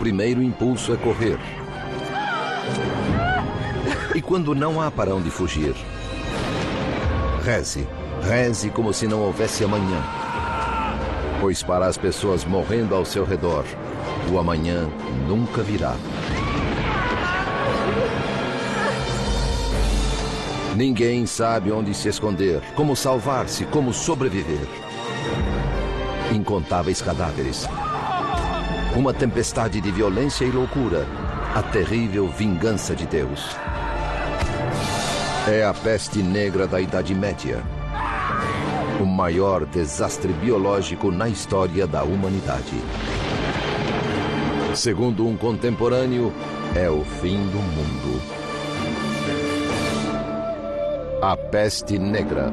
primeiro impulso é correr. E quando não há para onde fugir, reze. Reze como se não houvesse amanhã. Pois para as pessoas morrendo ao seu redor, o amanhã nunca virá. Ninguém sabe onde se esconder, como salvar-se, como sobreviver. Incontáveis cadáveres. Uma tempestade de violência e loucura. A terrível vingança de Deus. É a peste negra da Idade Média. O maior desastre biológico na história da humanidade. Segundo um contemporâneo, é o fim do mundo. A Peste Negra.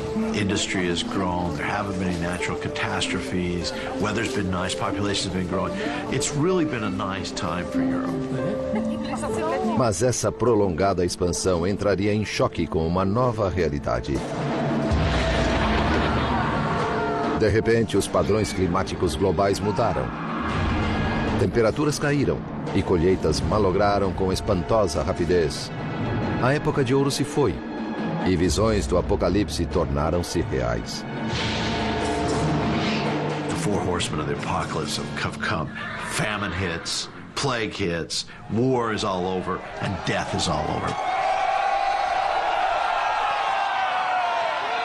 industry has grown, there haven't been any natural catastrophes, weather's been nice, population's been growing. It's really been a nice time for Europe. Mas essa prolongada expansão entraria em choque com uma nova realidade. De repente, os padrões climáticos globais mudaram. Temperaturas caíram e colheitas malograram com espantosa rapidez. A época de ouro se foi e visões do apocalipse tornaram-se reais. The four horsemen of the apocalypse have come. Famine hits, plague hits, war is all over, and death is all over.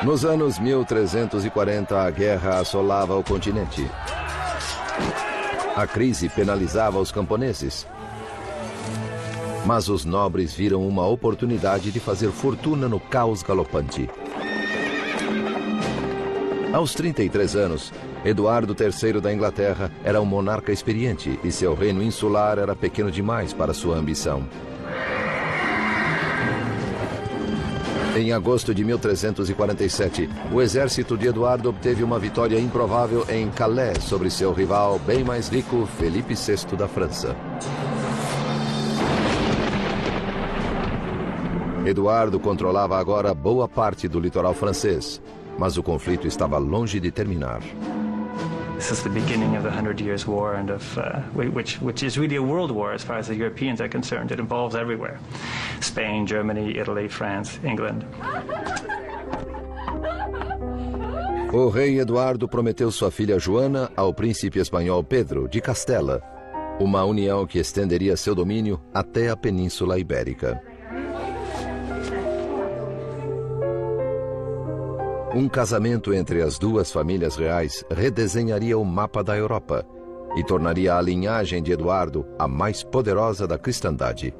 Nos anos 1340, a guerra assolava o continente. A crise penalizava os camponeses. Mas os nobres viram uma oportunidade de fazer fortuna no caos galopante. Aos 33 anos, Eduardo III da Inglaterra era um monarca experiente e seu reino insular era pequeno demais para sua ambição. Em agosto de 1347, o exército de Eduardo obteve uma vitória improvável em Calais sobre seu rival bem mais rico, Felipe VI da França. Eduardo controlava agora boa parte do litoral francês, mas o conflito estava longe de terminar. The beginning of the Hundred Years' War, and of uh, which which is really a world war as far as the Europeans are concerned. It involves everywhere: Spain, Germany, Italy, France, England. O rei Eduardo prometeu sua filha Joana ao príncipe espanhol Pedro de Castela, uma união que estenderia seu domínio até a Península Ibérica. Um casamento entre as duas famílias reais redesenharia o mapa da Europa e tornaria a linhagem de Eduardo a mais poderosa da cristandade.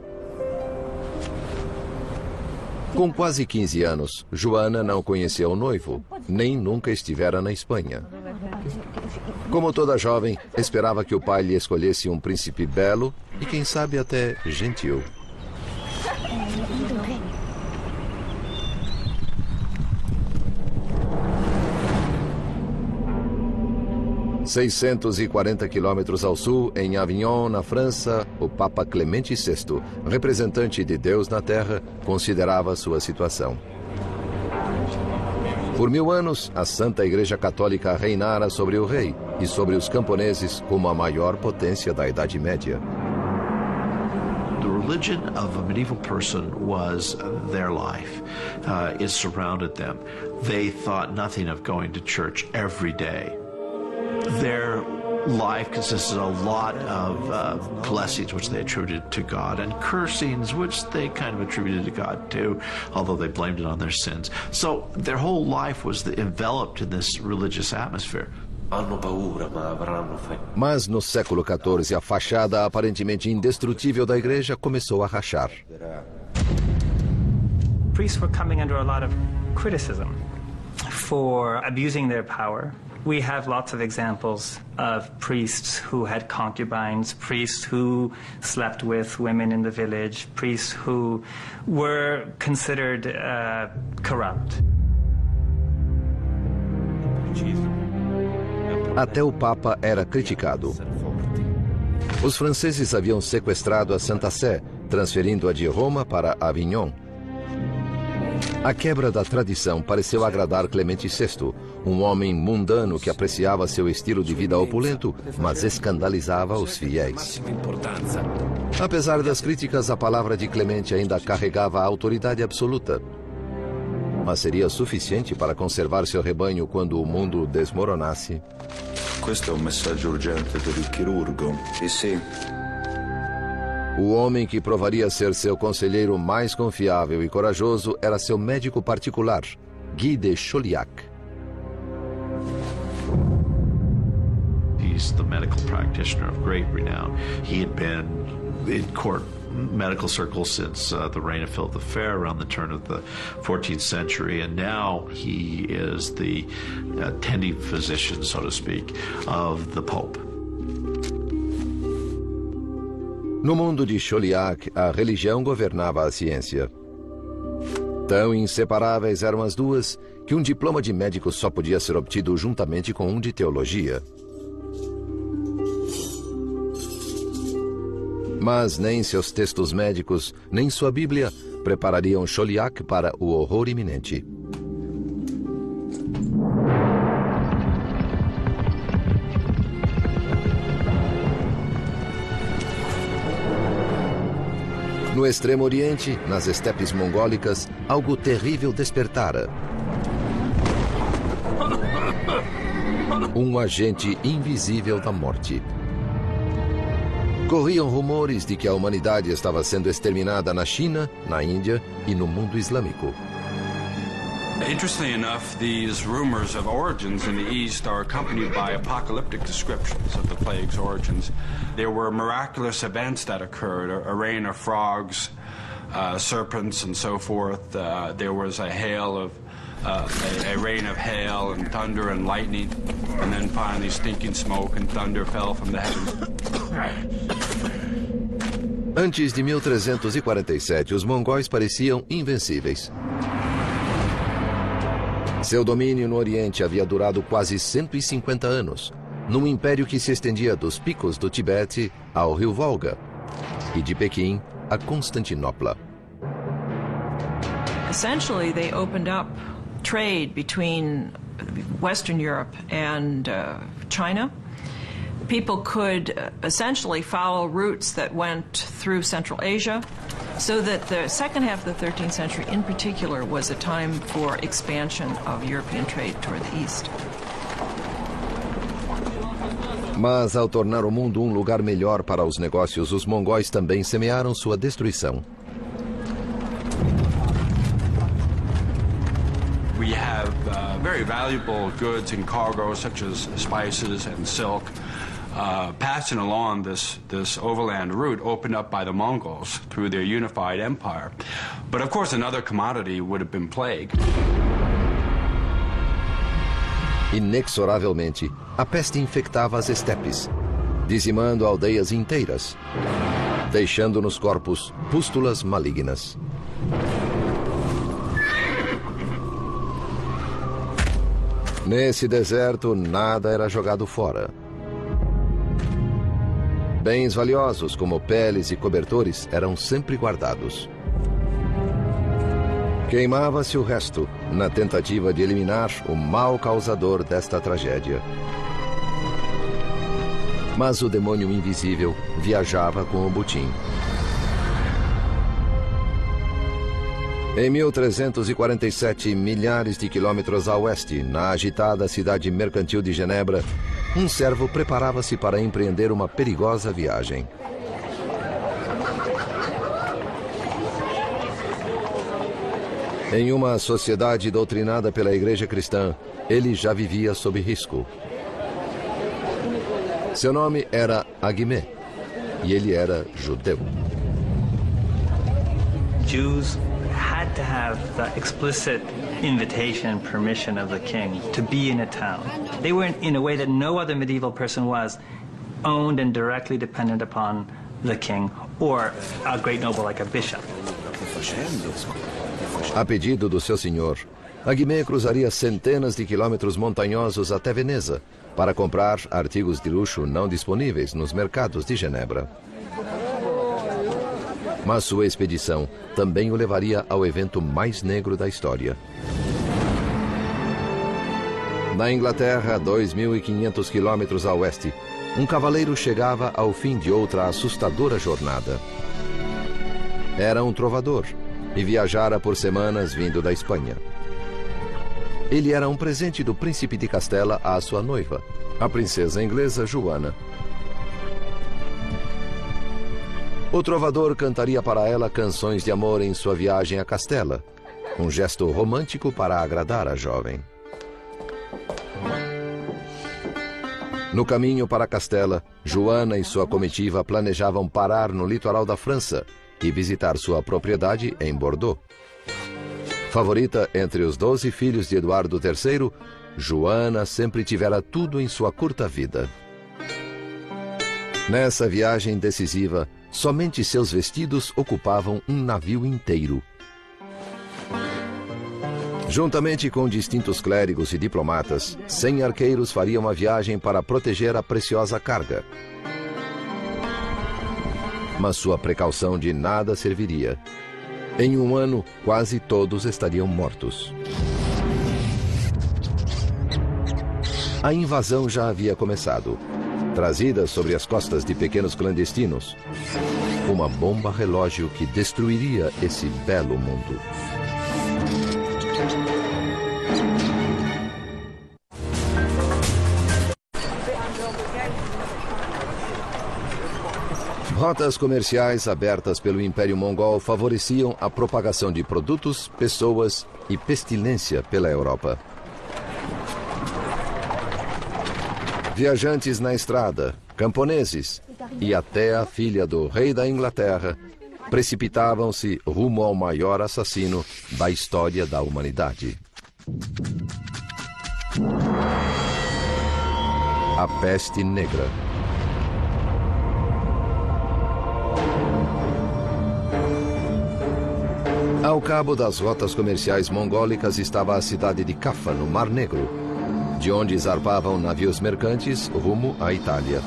Com quase 15 anos, Joana não conhecia o noivo, nem nunca estivera na Espanha. Como toda jovem, esperava que o pai lhe escolhesse um príncipe belo e, quem sabe, até gentil. 640 quilômetros ao sul, em Avignon, na França, o Papa Clemente VI, representante de Deus na Terra, considerava sua situação. Por mil anos, a Santa Igreja Católica reinara sobre o rei e sobre os camponeses como a maior potência da Idade Média. Religion of a medieval person was their life. Uh, it surrounded them. They thought nothing of going to church every day. Their life consisted of a lot of uh, blessings which they attributed to God and cursings which they kind of attributed to God too, although they blamed it on their sins. So their whole life was the, enveloped in this religious atmosphere. Mas no século XIV, a fachada aparentemente indestrutível da igreja começou a rachar. Priests were coming under a lot of criticism for abusing their power. We have lots of examples of priests who had concubines, priests who slept with women in the village, priests who were considered uh, corrupt. Até o Papa era criticado. Os franceses haviam sequestrado a Santa Sé, transferindo-a de Roma para Avignon. A quebra da tradição pareceu agradar Clemente VI, um homem mundano que apreciava seu estilo de vida opulento, mas escandalizava os fiéis. Apesar das críticas, a palavra de Clemente ainda carregava a autoridade absoluta. Mas seria suficiente para conservar seu rebanho quando o mundo desmoronasse? Questo è un messaggio urgente il chirurgo. Sì, sì. O homem que provaria ser seu conselheiro mais confiável e corajoso era seu médico particular, Guy de Chauliac. He's the medical practitioner of great renown. He had been in court medical circles since uh, the reign of Philip the Fair around the turn of the 14th century, and now he is the attending physician, so to speak, of the Pope. No mundo de Chauliac, a religião governava a ciência. Tão inseparáveis eram as duas que um diploma de médico só podia ser obtido juntamente com um de teologia. Mas nem seus textos médicos, nem sua Bíblia preparariam Chauliac para o horror iminente. No Extremo Oriente, nas estepes mongólicas, algo terrível despertara. Um agente invisível da morte. Corriam rumores de que a humanidade estava sendo exterminada na China, na Índia e no mundo islâmico. Interestingly enough, these rumors of origins in the East are accompanied by apocalyptic descriptions of the plague's origins. There were miraculous events that occurred a, rain of frogs, uh, serpents, and so forth. Uh, there was a hail of uh, a, a, rain of hail and thunder and lightning, and then finally stinking smoke and thunder fell from the heavens. Antes de 1347, os mongóis pareciam invencíveis. Seu domínio no Oriente havia durado quase 150 anos, num império que se estendia dos picos do Tibete ao rio Volga e de Pequim a Constantinopla. Essentially, they opened up trade between Western Europe and uh, China. People could essentially follow routes that went through Central Asia, so that the second half of the 13th century, in particular, was a time for expansion of European trade toward the east. Mas ao tornar o mundo um lugar melhor para os negócios, os mongóis também semearam sua destruição. We have uh, very valuable goods and cargo, such as spices and silk, uh, passing along this, this overland route opened up by the Mongols through their unified empire. But of course, another commodity would have been plague. Inexoravelmente, a peste infectava as estepes, dizimando aldeias inteiras, deixando nos corpos pústulas malignas. Nesse deserto, nada era jogado fora. Bens valiosos, como peles e cobertores, eram sempre guardados. Queimava-se o resto, na tentativa de eliminar o mal causador desta tragédia. Mas o demônio invisível viajava com o butim. Em 1347, milhares de quilômetros a oeste, na agitada cidade mercantil de Genebra, um servo preparava-se para empreender uma perigosa viagem. Em uma sociedade doutrinada pela Igreja Cristã, ele já vivia sob risco. Seu nome era Agimé e ele era judeu. Jews had to have the explicit invitation and permission of the king to be in a town. They were, in, in a way that no other medieval person was, owned and directly dependent upon the king or a great noble like a bishop. A pedido do seu senhor, a Guimê cruzaria centenas de quilômetros montanhosos até Veneza para comprar artigos de luxo não disponíveis nos mercados de Genebra. Mas sua expedição também o levaria ao evento mais negro da história. Na Inglaterra, 2.500 quilômetros a oeste, um cavaleiro chegava ao fim de outra assustadora jornada. Era um trovador e viajara por semanas vindo da Espanha. Ele era um presente do príncipe de Castela à sua noiva, a princesa inglesa Joana. O trovador cantaria para ela canções de amor em sua viagem a Castela, um gesto romântico para agradar a jovem. No caminho para Castela, Joana e sua comitiva planejavam parar no litoral da França e visitar sua propriedade em Bordeaux. Favorita entre os doze filhos de Eduardo III, Joana sempre tivera tudo em sua curta vida. Nessa viagem decisiva, somente seus vestidos ocupavam um navio inteiro. Juntamente com distintos clérigos e diplomatas, cem arqueiros fariam a viagem para proteger a preciosa carga. Mas sua precaução de nada serviria. Em um ano, quase todos estariam mortos. A invasão já havia começado. Trazida sobre as costas de pequenos clandestinos, uma bomba relógio que destruiria esse belo mundo. Rotas comerciais abertas pelo Império Mongol favoreciam a propagação de produtos, pessoas e pestilência pela Europa. Viajantes na estrada, camponeses e até a filha do rei da Inglaterra precipitavam-se rumo ao maior assassino da história da humanidade. A peste negra. Ao cabo das rotas comerciais mongólicas estava a cidade de Cafa, no Mar Negro, de onde zarpavam navios mercantes rumo à Itália.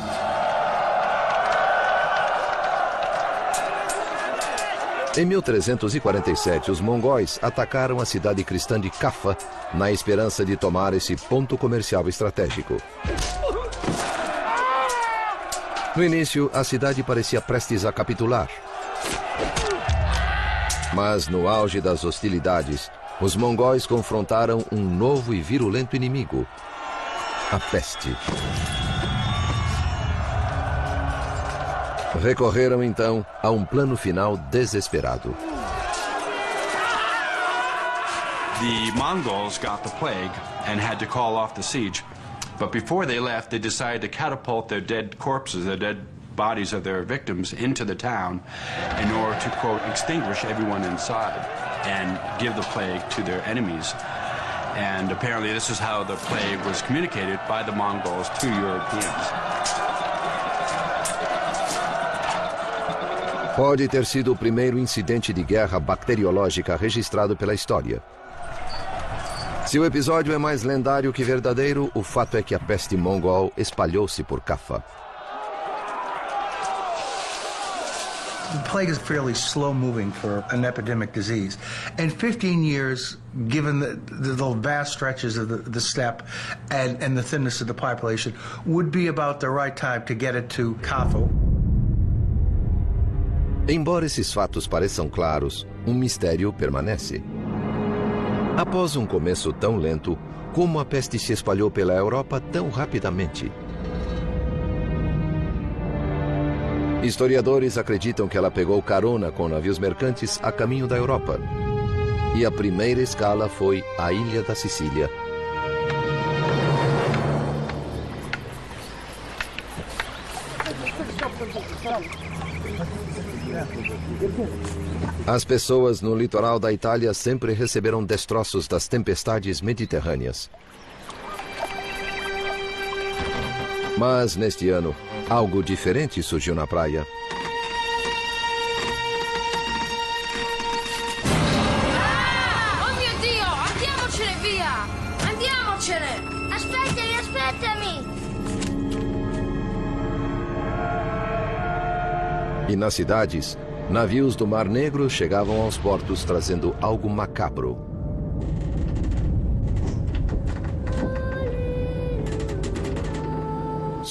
Em 1347, os mongóis atacaram a cidade cristã de Cafa na esperança de tomar esse ponto comercial estratégico. No início, a cidade parecia prestes a capitular. Mas no auge das hostilidades, os mongóis confrontaram um novo e virulento inimigo: a peste. Recorreram então a um plano final desesperado. The Mongols got the plague and had to call off the siege. But before they left, they decided to catapult their dead corpses, their dead bodies of their victims into the town in order to, quote, extinguish everyone inside and give the plague to their enemies. And apparently, this is how the plague was communicated by the Mongols to Europeans. Pode ter sido o primeiro incidente de guerra bacteriológica registrado pela história. Se o episódio é mais lendário que verdadeiro, o fato é que a peste mongol espalhou-se por Cafa. The plague is fairly slow moving for an epidemic disease. And 15 years, given the, the, the vast stretches of the, the steppe and, and the thinness of the population, would be about the right time to get it to Kafo. Embora esses fatos pareçam claros, um mistério permanece. Após um começo tão lento, como a peste se espalhou pela Europa tão rapidamente? Historiadores acreditam que ela pegou carona com navios mercantes a caminho da Europa. E a primeira escala foi a ilha da Sicília. As pessoas no litoral da Itália sempre receberam destroços das tempestades mediterrâneas. Mas neste ano, algo diferente surgiu na praia. Ah! Oh mio Dio, andiamocene via! Andiamocene! Aspettami, aspettami! E nas cidades, navios do Mar Negro chegavam aos portos trazendo algo macabro.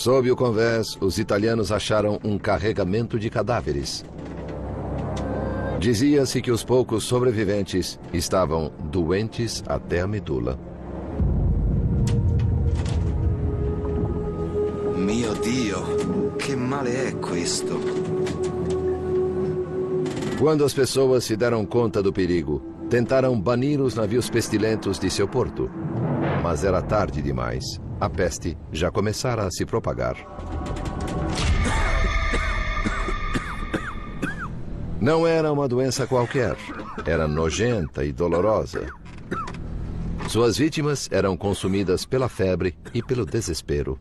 Sob o convés, os italianos acharam um carregamento de cadáveres. Dizia-se que os poucos sobreviventes estavam doentes até a medula. Mio Dio, che male è questo? Quando as pessoas se deram conta do perigo, tentaram banir os navios pestilentos de seu porto. Mas era tarde demais. A peste já começara a se propagar. Não era uma doença qualquer. Era nojenta e dolorosa. Suas vítimas eram consumidas pela febre e pelo desespero.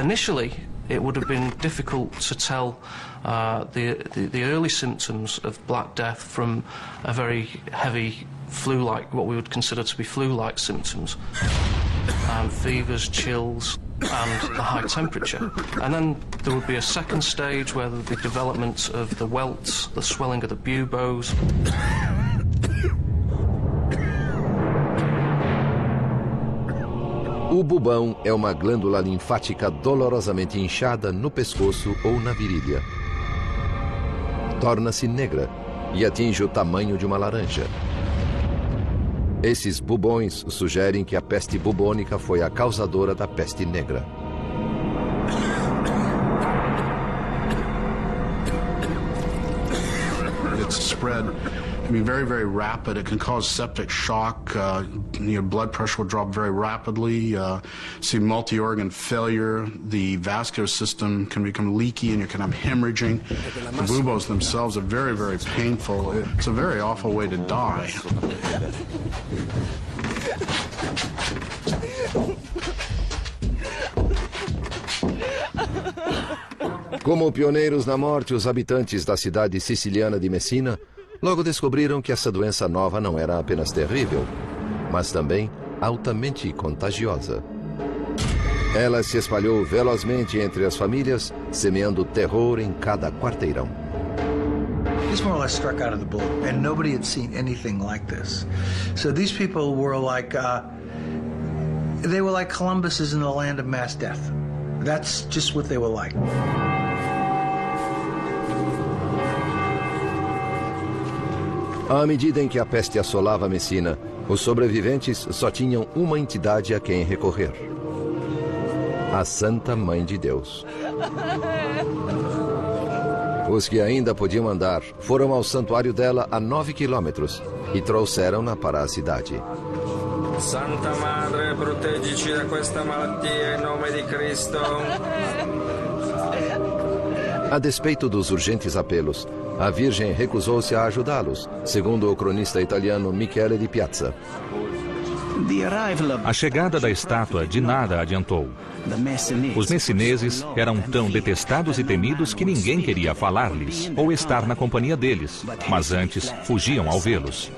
Initially, it would have been difficult to tell uh, the, the, the early symptoms of Black Death from a very heavy flu-like, what we would consider to be flu-like symptoms. Um, fevers, chills, and the high temperature. And then there would be a second stage where be development of the welts, the swelling of the buboes. O bubão é uma glândula linfática dolorosamente inchada no pescoço ou na virilha. Torna-se negra e atinge o tamanho de uma laranja. Esses bubões sugerem que a peste bubônica foi a causadora da peste negra. It's spread can be very, very rapid. It can cause septic shock. Uh, your blood pressure will drop very rapidly. Uh, see multi-organ failure. The vascular system can become leaky, and you can have hemorrhaging. The buboes themselves are very, very painful. It's a very awful way to die. Como pioneiros na morte, os habitantes da cidade siciliana de Messina logo descobriram que essa doença nova não era apenas terrível, mas também altamente contagiosa. Ela se espalhou velozmente entre as famílias, semeando terror em cada quarteirão. This more or less struck out of the blue, and nobody had seen anything like this. So these people were like, uh, they were like Columbus is in the land of mass death. That's just what they were like. À medida em que a peste assolava Messina, os sobreviventes só tinham uma entidade a quem recorrer: a Santa Mãe de Deus. Os que ainda podiam andar foram ao santuário dela a nove quilômetros e trouxeram-na para a cidade. Santa Madre, proteggici da questa malattia em nome de Cristo. A despeito dos urgentes apelos, a Virgem recusou-se a ajudá-los, segundo o cronista italiano Michele di Piazza. A chegada da estátua de nada adiantou. Os messineses eram tão detestados e temidos que ninguém queria falar-lhes ou estar na companhia deles, mas antes fugiam ao vê-los.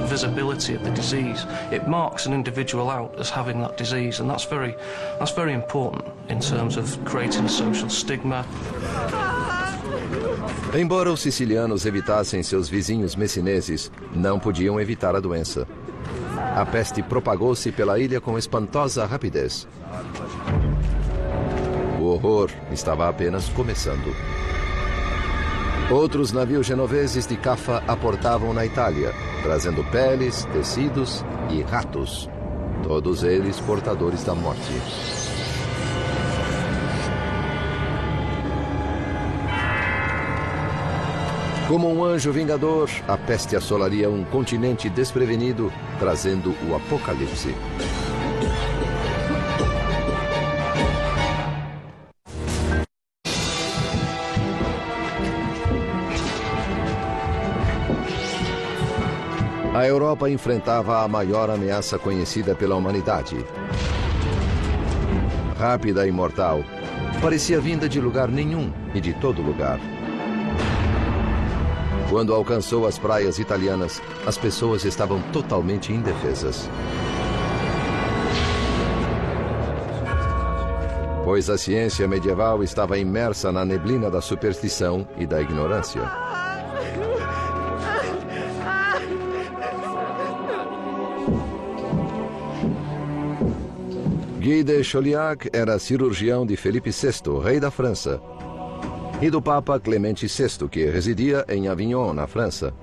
The visibility of the disease it marks an individual out as having that disease, and that's very that's very important in terms of creating social stigma. Embora os sicilianos evitassem seus vizinhos messineses, não podiam evitar a doença. A peste propagou-se pela ilha com espantosa rapidez. O horror estava apenas começando. Outros navios genoveses de Cafa aportavam na Itália, trazendo peles, tecidos e ratos, todos eles portadores da morte. Como um anjo vingador, a peste assolaria um continente desprevenido, trazendo o apocalipse. A Europa enfrentava a maior ameaça conhecida pela humanidade. Rápida e mortal, parecia vinda de lugar nenhum e de todo lugar. Quando alcançou as praias italianas, as pessoas estavam totalmente indefesas. Pois a ciência medieval estava imersa na neblina da superstição e da ignorância. Guy de Chauliac era cirurgião de Felipe VI, rei da França, e do Papa Clemente VI, que residia em Avignon, na França.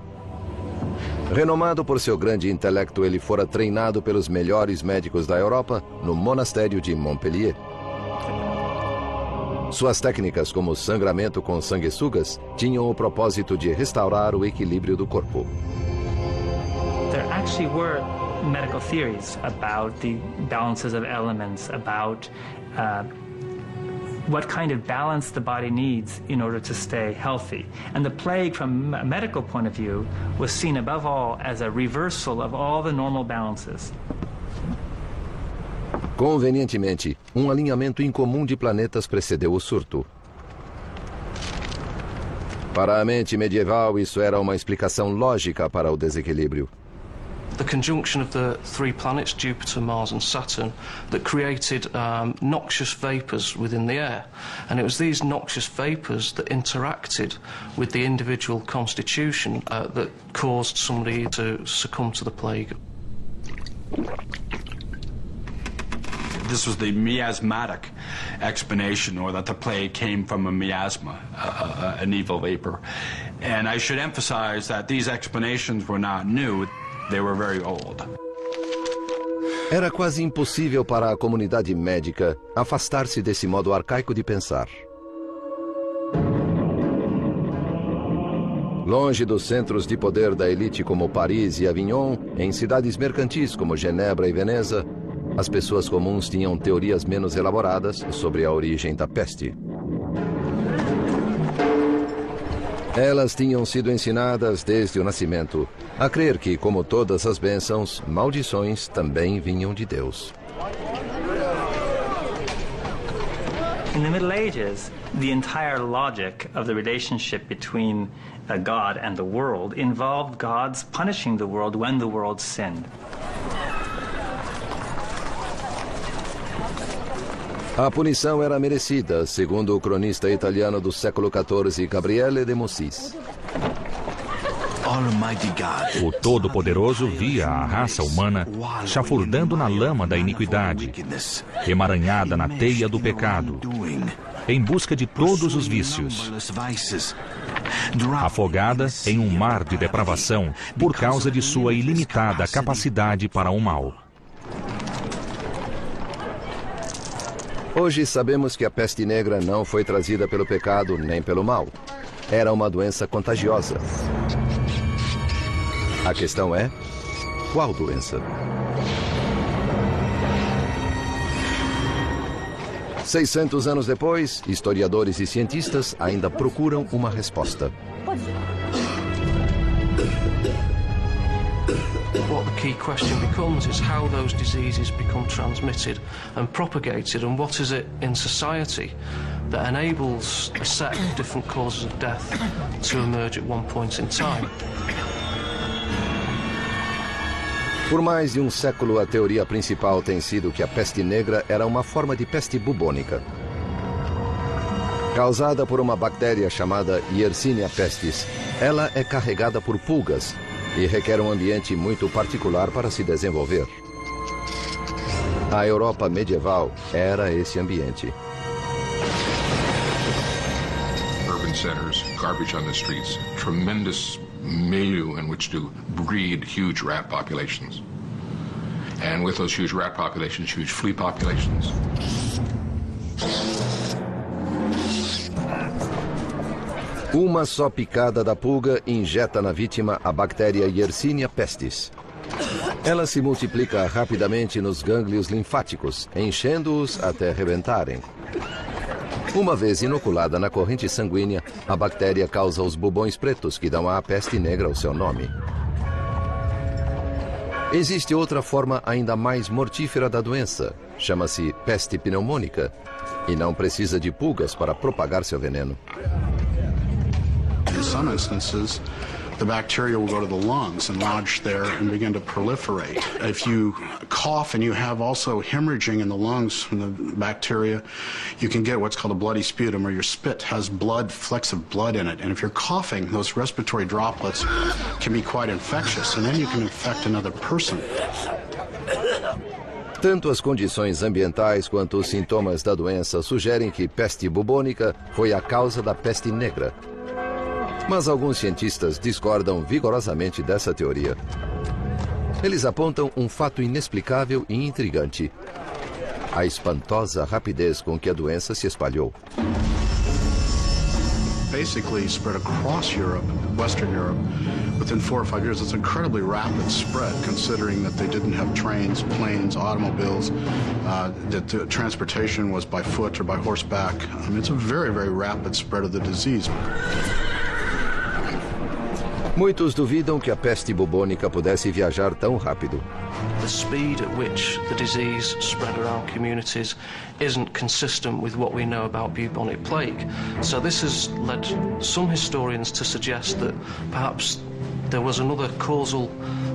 Renomado por seu grande intelecto, ele fora treinado pelos melhores médicos da Europa no monastério de Montpellier. Suas técnicas, como sangramento com sanguessugas, tinham o propósito de restaurar o equilíbrio do corpo. There actually were medical theories about the balances of elements, about uh, what kind of balance the body needs in order to stay healthy. And the plague, from a medical point of view, was seen above all as a reversal of all the normal balances. Convenientemente, um alinhamento incomum de planetas precedeu o surto. Para a mente medieval, isso era uma explicação lógica para o desequilíbrio. The conjunction of the three planets, Jupiter, Mars, and Saturn, that created um, noxious vapours within the air. And it was these noxious vapours that interacted with the individual constitution uh, that caused somebody to succumb to the plague. This was the miasmatic explanation, or that the plague came from a miasma, an evil vapor. And I should emphasize that these explanations were not new. Era quase impossível para a comunidade médica afastar-se desse modo arcaico de pensar. Longe dos centros de poder da elite como Paris e Avignon, em cidades mercantis como Genebra e Veneza, as pessoas comuns tinham teorias menos elaboradas sobre a origem da peste. Elas tinham sido ensinadas desde o nascimento a crer que, como todas as bênçãos, maldições também vinham de Deus. In the Middle Ages, the entire logic of the relationship between uh, God and the world involved God's punishing the world when the world sinned. A punição era merecida, segundo o cronista italiano do século XIV, Gabriele de Mossis. O Todo-Poderoso via a raça humana chafurdando na lama da iniquidade, emaranhada na teia do pecado, em busca de todos os vícios, afogada em um mar de depravação por causa de sua ilimitada capacidade para o mal. Hoje sabemos que a peste negra não foi trazida pelo pecado nem pelo mal. Era uma doença contagiosa. A questão é: qual doença? Seiscentos anos depois, historiadores e cientistas ainda procuram uma resposta. what the key question becomes is how those diseases become transmitted and propagated, and what is it in society that enables a set of different causes of death to emerge at one point in time. Por mais de um século, a teoria principal tem sido que a peste negra era uma forma de peste bubônica. Causada por uma bactéria chamada Yersinia pestis, ela é carregada por pulgas e requer um ambiente muito particular para se desenvolver. A Europa medieval era esse ambiente. Urban centers, garbage on the streets, tremendous milieu in which to breed huge rat populations. And with those huge rat populations, huge flea populations. Uma só picada da pulga injeta na vítima a bactéria Yersinia pestis. Ela se multiplica rapidamente nos gânglios linfáticos, enchendo-os até rebentarem. Uma vez inoculada na corrente sanguínea, a bactéria causa os bubões pretos que dão à peste negra o seu nome. Existe outra forma ainda mais mortífera da doença. Chama-se peste pneumônica. E não precisa de pulgas para propagar seu veneno. In some instances, the bacteria will go to the lungs and lodge there and begin to proliferate. If you cough and you have also hemorrhaging in the lungs from the bacteria, you can get what's called a bloody sputum, or your spit has blood, flecks of blood in it. And if you're coughing, those respiratory droplets can be quite infectious, and then you can infect another person. Tanto as condições ambientais quanto os sintomas da doença sugerem que peste bubônica foi a causa da peste negra, mas alguns cientistas discordam vigorosamente dessa teoria. Eles apontam um fato inexplicável e intrigante: a espantosa rapidez com que a doença se espalhou. Basically spread across Europe, Western Europe, within four or five years. It's incredibly rapid spread, considering that they didn't have trains, planes, automobiles, uh, that the transportation was by foot or by horseback. I mean, it's a very, very rapid spread of the disease. Muitos duvidam que a peste bubônica pudesse viajar tão rápido. The speed at which the disease spread around communities isn't consistent with what we know about bubonic plague. So this has led some historians to suggest that perhaps there was another causal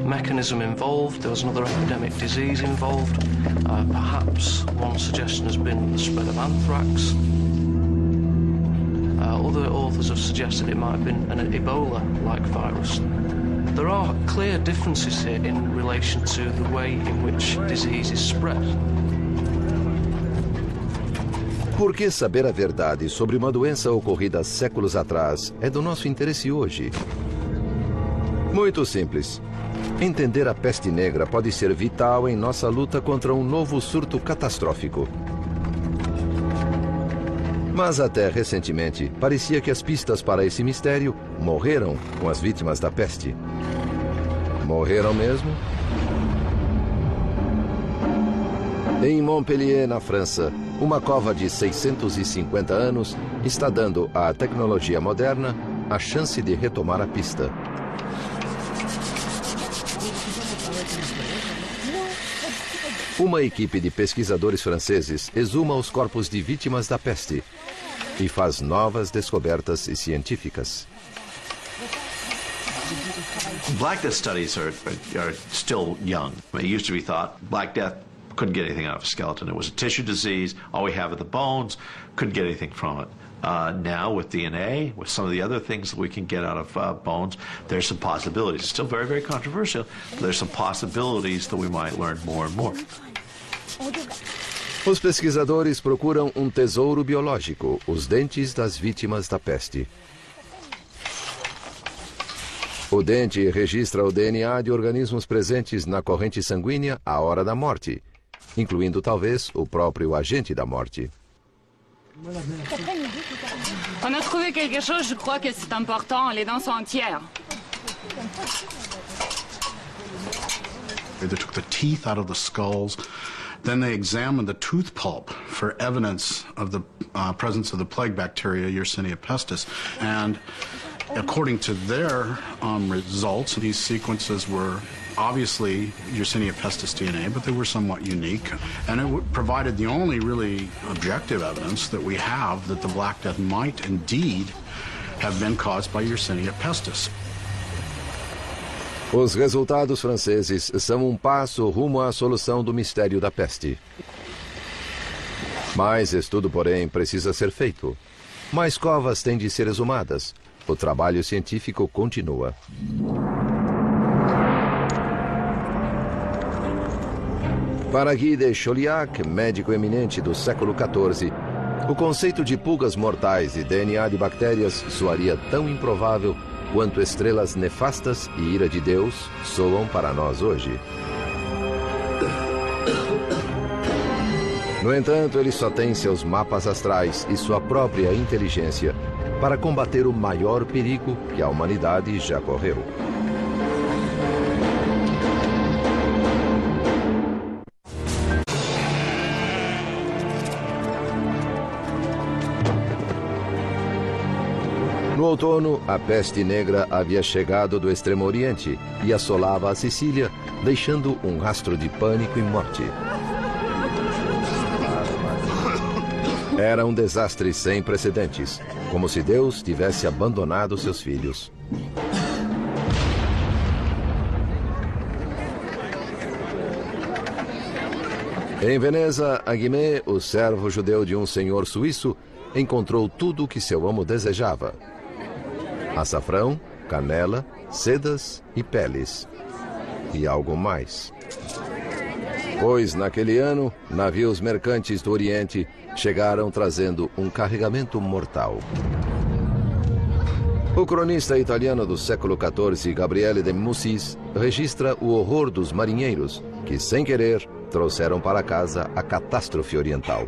mechanism involved, there was another epidemic disease involved. Uh, perhaps one suggestion has been the spread of anthrax. Uh, other authors have suggested it might have been an Ebola-like virus. There are clear differences here in relation to the way in which disease is spread. Por que saber a verdade sobre uma doença ocorrida séculos atrás é do nosso interesse hoje? Muito simples. Entender a peste negra pode ser vital em nossa luta contra um novo surto catastrófico. Mas até recentemente, parecia que as pistas para esse mistério morreram com as vítimas da peste. Morreram mesmo? Em Montpellier, na França, uma cova de 650 anos está dando à tecnologia moderna a chance de retomar a pista. Uma equipe de pesquisadores franceses exuma os corpos de vítimas da peste e faz novas descobertas científicas. Black Death studies are, are still young. It used to be thought Black Death couldn't get anything out of a skeleton. It was a tissue disease. All we have are the bones. Couldn't get anything from it. Uh, now, with DNA, with some of the other things that we can get out of uh, bones, there's some possibilities. It's still very, very controversial, but there's some possibilities that we might learn more and more. Os pesquisadores procuram um tesouro biológico, os dentes das vítimas da peste. O dente registra o DNA de organismos presentes na corrente sanguínea à hora da morte, incluindo talvez o próprio agente da morte. On a trouvé quelque chose, je crois que c'est important. Les dents sont entières. They took the teeth out of the skulls. Then they examined the tooth pulp for evidence of the uh, presence of the plague bacteria, Yersinia pestis. And according to their um, results, these sequences were obviously Yersinia pestis DNA, but they were somewhat unique. And it provided the only really objective evidence that we have that the Black Death might indeed have been caused by Yersinia pestis. Os resultados franceses são um passo rumo à solução do mistério da peste. Mais estudo, porém, precisa ser feito. Mais covas têm de ser exumadas. O trabalho científico continua. Para Guy de Chauliac, médico eminente do século XIV, o conceito de pulgas mortais e DNA de bactérias soaria tão improvável quanto estrelas nefastas e ira de Deus soam para nós hoje. No entanto, ele só tem seus mapas astrais e sua própria inteligência para combater o maior perigo que a humanidade já correu. No outono, a peste negra havia chegado do Extremo Oriente e assolava a Sicília, deixando um rastro de pânico e morte. Era um desastre sem precedentes, como se Deus tivesse abandonado seus filhos. Em Veneza, Aguimé, o servo judeu de um senhor suíço, encontrou tudo o que seu amo desejava: açafrão, canela, sedas e peles. E algo mais. Pois naquele ano, navios mercantes do Oriente chegaram trazendo um carregamento mortal. O cronista italiano do século XIV, Gabriele de Mussis, registra o horror dos marinheiros que, sem querer, trouxeram para casa a catástrofe oriental.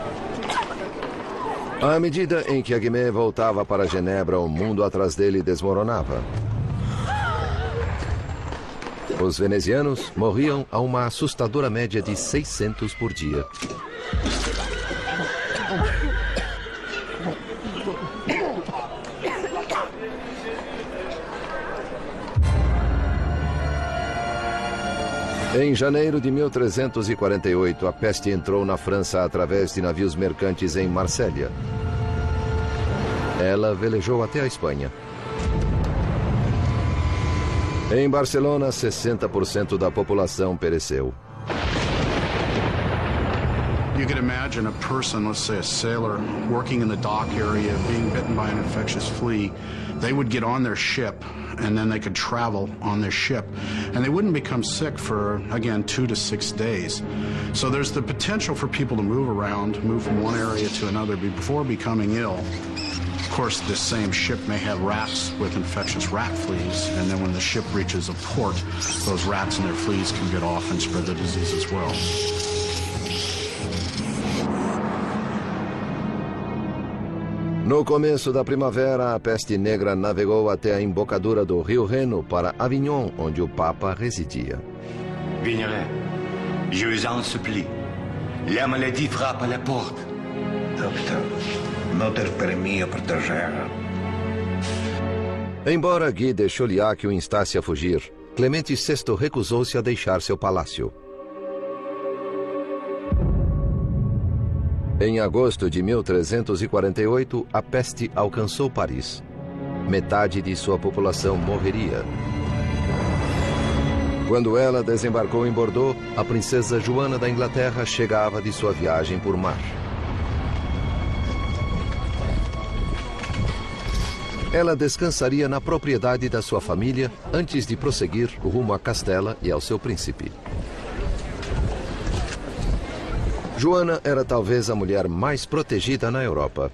À medida em que Aguimé voltava para Genebra, o mundo atrás dele desmoronava. Os venezianos morriam a uma assustadora média de 600 por dia. Em janeiro de 1348, a peste entrou na França através de navios mercantes em Marsella. Ela velejou até a Espanha. Em Barcelona, 60% da população pereceu. You could imagine a person, let's say a sailor, working in the dock area, being bitten by an infectious flea. They would get on their ship and then they could travel on their ship. And they wouldn't become sick for, again, two to six days. So there's the potential for people to move around, move from one area to another before becoming ill. Of course, this same ship may have rats with infectious rat fleas, and then when the ship reaches a port, those rats and their fleas can get off and spread the disease as well. No começo da primavera, a peste negra navegou até a embocadura do rio Reno para Avignon, onde o Papa residia. Vignelet, je vous en supplie. La maladie frappe à la porte. Doctor, notre permis proteger. Embora Guy de Chauliac o instasse a fugir, Clemente VI recusou-se a deixar seu palácio. Em agosto de 1348, a peste alcançou Paris. Metade de sua população morreria. Quando ela desembarcou em Bordeaux, a princesa Joana da Inglaterra chegava de sua viagem por mar. Ela descansaria na propriedade da sua família antes de prosseguir rumo a Castela e ao seu príncipe. Joana era talvez a mulher mais protegida na Europa.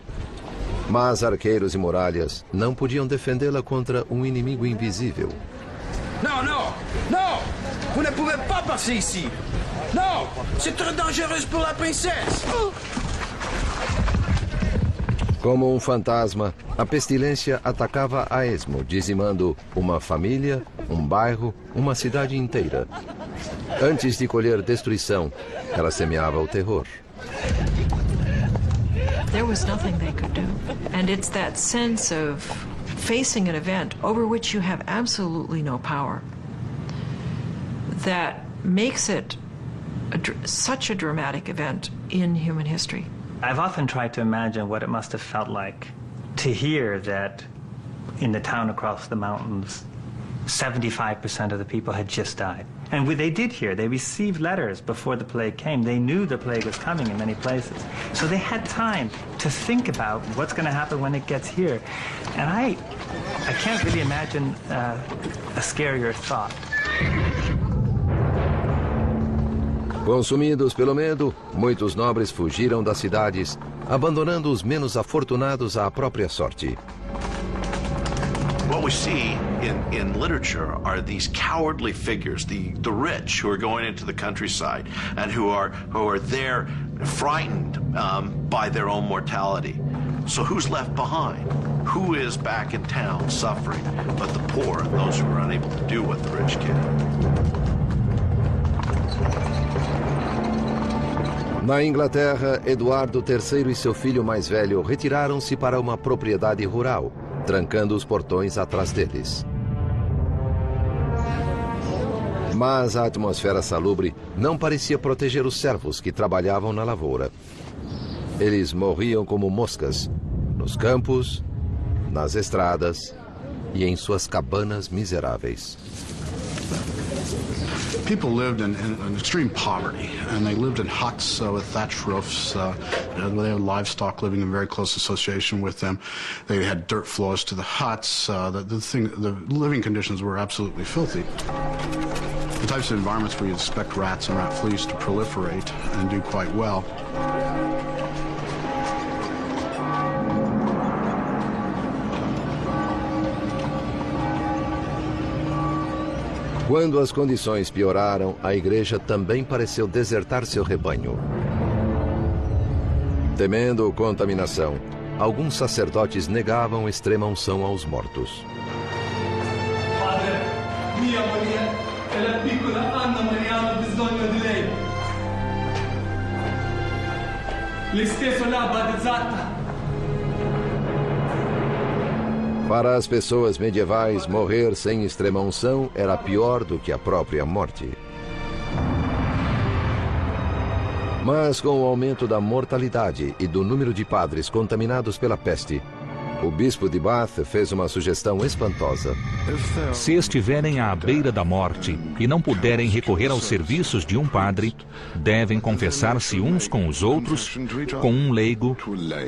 Mas arqueiros e muralhas não podiam defendê-la contra um inimigo invisível. Non, non, non Vous ne pouvez pas passer ici Non C'est trop dangereux pour la princesse Como um fantasma, a pestilência atacava a esmo, dizimando uma família, um bairro, uma cidade inteira. Antes de colher destruição, ela semeava o terror. There was nothing they could do. And it's that sense of facing an event over which you have absolutely no power that makes it a, such a dramatic event in human history. I've often tried to imagine what it must have felt like to hear that in the town across the mountains, 75% of the people had just died. And they did hear, they received letters before the plague came. They knew the plague was coming in many places. So they had time to think about what's going to happen when it gets here. And I, I can't really imagine uh, a scarier thought. Consumidos pelo medo, muitos nobres fugiram das cidades, abandonando os menos afortunados à própria sorte. We see in, in literature are these cowardly figures, the, the rich who are going into the countryside and who are, who are there frightened um, by their own mortality. So who's left behind? Who is back in town suffering but the poor and those who are unable to do what the rich can? Na Inglaterra, Eduardo III e seu filho mais velho retiraram-se para uma propriedade rural, trancando os portões atrás deles. Mas a atmosfera salubre não parecia proteger os servos que trabalhavam na lavoura. Eles morriam como moscas, nos campos, nas estradas e em suas cabanas miseráveis. People lived in, in, in, extreme poverty, and they lived in huts uh, with thatched roofs. Uh, they had livestock living in very close association with them. They had dirt floors to the huts. Uh, the, the, thing, the living conditions were absolutely filthy. The types of environments where you expect rats and rat fleas to proliferate and do quite well. Quando as condições pioraram, a igreja também pareceu desertar seu rebanho. Temendo contaminação, alguns sacerdotes negavam extrema unção aos mortos. Padre, mia moglie Para as pessoas medievais, morrer sem extrema-unção era pior do que a própria morte. Mas com o aumento da mortalidade e do número de padres contaminados pela peste, o bispo de Bath fez uma sugestão espantosa. Se estiverem à beira da morte e não puderem recorrer aos serviços de um padre, devem confessar-se uns com os outros, com um leigo,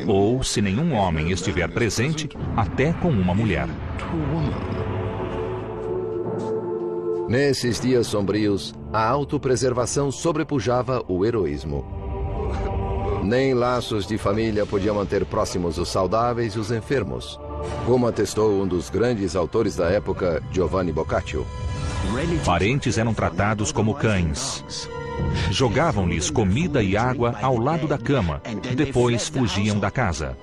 ou, se nenhum homem estiver presente, até com uma mulher. Nesses dias sombrios, a autopreservação sobrepujava o heroísmo. Nem laços de família podiam manter próximos os saudáveis e os enfermos, como atestou um dos grandes autores da época, Giovanni Boccaccio. Parentes eram tratados como cães. Jogavam-lhes comida e água ao lado da cama, depois fugiam da casa.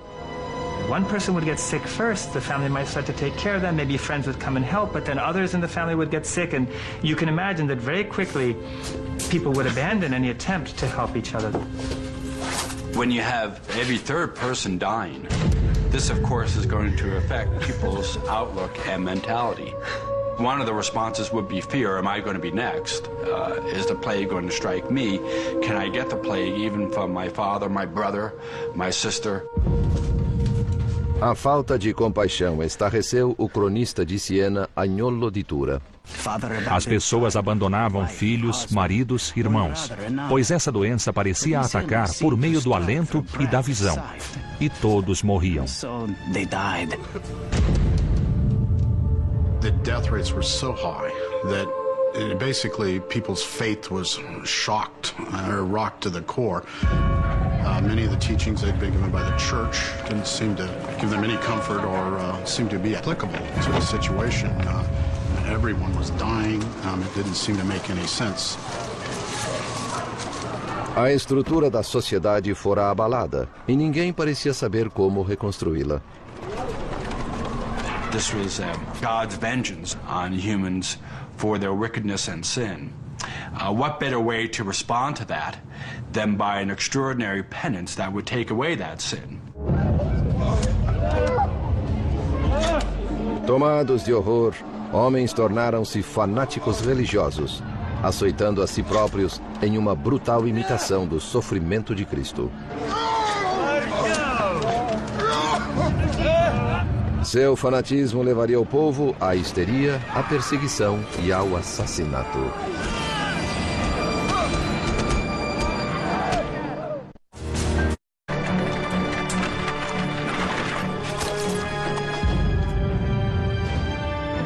One person would get sick first, the family might start to take care of them, maybe friends would come and help, but then others in the family would get sick, and you can imagine that very quickly people would abandon any attempt to help each other. When you have every third person dying, this, of course, is going to affect people's outlook and mentality. One of the responses would be fear. Am I going to be next? Uh, is the plague going to strike me? Can I get the plague even from my father, my brother, my sister? A falta de compaixão estarreceu o cronista de Siena, Agnolo di Tura. As pessoas abandonavam filhos, maridos, irmãos, pois essa doença parecia atacar por meio do alento e da visão. E todos morriam. The death rates were so high that it basically people's faith was shocked or rocked to the core. Uh, many of the teachings that had been given by the church didn't seem to give them any comfort or uh, seem to be applicable to the situation. Uh, everyone was dying. Um, it didn't seem to make any sense. A estrutura da sociedade fora abalada e ninguém parecia saber como reconstruí-la. This was uh, God's vengeance on humans for their wickedness and sin. Uh, what better way to respond to that than by an extraordinary penance that would take away that sin? Tomados de horror, homens tornaram-se fanáticos religiosos, açoitando a si próprios em uma brutal imitação do sofrimento de Cristo. Seu fanatismo levaria o povo à histeria, à perseguição e ao assassinato.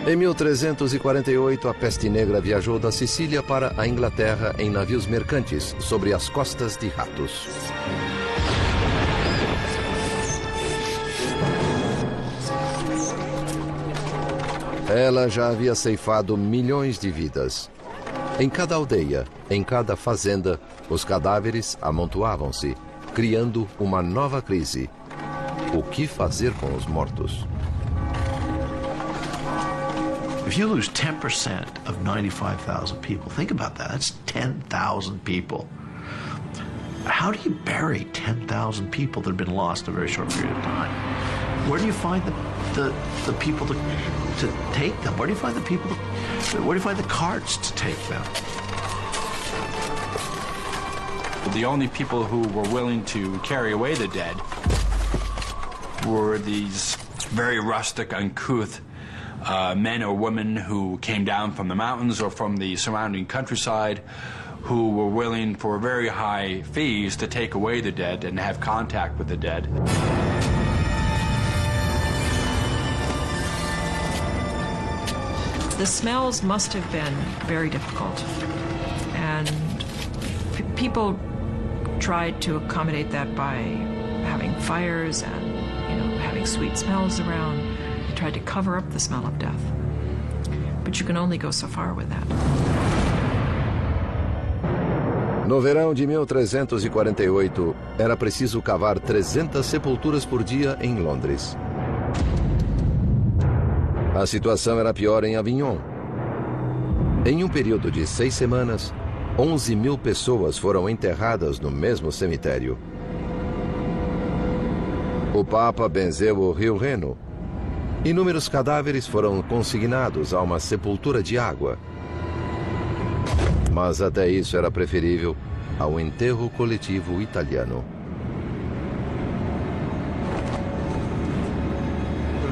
Em 1348, a peste negra viajou da Sicília para a Inglaterra em navios mercantes sobre as costas de ratos. Ela já havia ceifado milhões de vidas. Em cada aldeia, em cada fazenda, os cadáveres amontoavam-se, criando uma nova crise. O que fazer com os mortos? If you lose 10% of 95,000 people, think about that. That's 10,000 people. How do you bury 10,000 people that have been lost in a very short period of time? Where do you find the, the, the people to, to take them? Where do you find the people, to, where do you find the carts to take them? The only people who were willing to carry away the dead were these very rustic, uncouth uh, men or women who came down from the mountains or from the surrounding countryside who were willing for very high fees to take away the dead and have contact with the dead. The smells must have been very difficult. And people tried to accommodate that by having fires and, you know, having sweet smells around. They tried to cover up the smell of death. But you can only go so far with that. No verão de 1348, era preciso cavar 300 sepulturas por dia em Londres. A situação era pior em Avignon. Em um período de seis semanas, 11 mil pessoas foram enterradas no mesmo cemitério. O Papa benzeu o rio Reno. Inúmeros cadáveres foram consignados a uma sepultura de água. Mas até isso era preferível ao enterro coletivo italiano.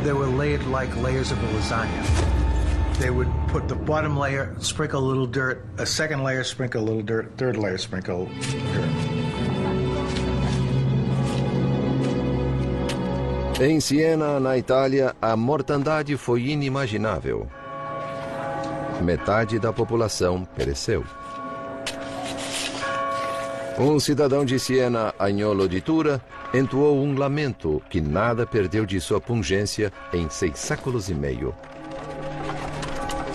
They were laid like layers of a lasagna. They would put the bottom layer, sprinkle a little dirt, a second layer, sprinkle a little dirt, third layer, sprinkle dirt. Em Siena, na Itália, a mortandade foi inimaginável. Metade da população pereceu. Um cidadão de Siena, Agnolo di Tura, entoou um lamento que nada perdeu de sua pungência em seis séculos e meio.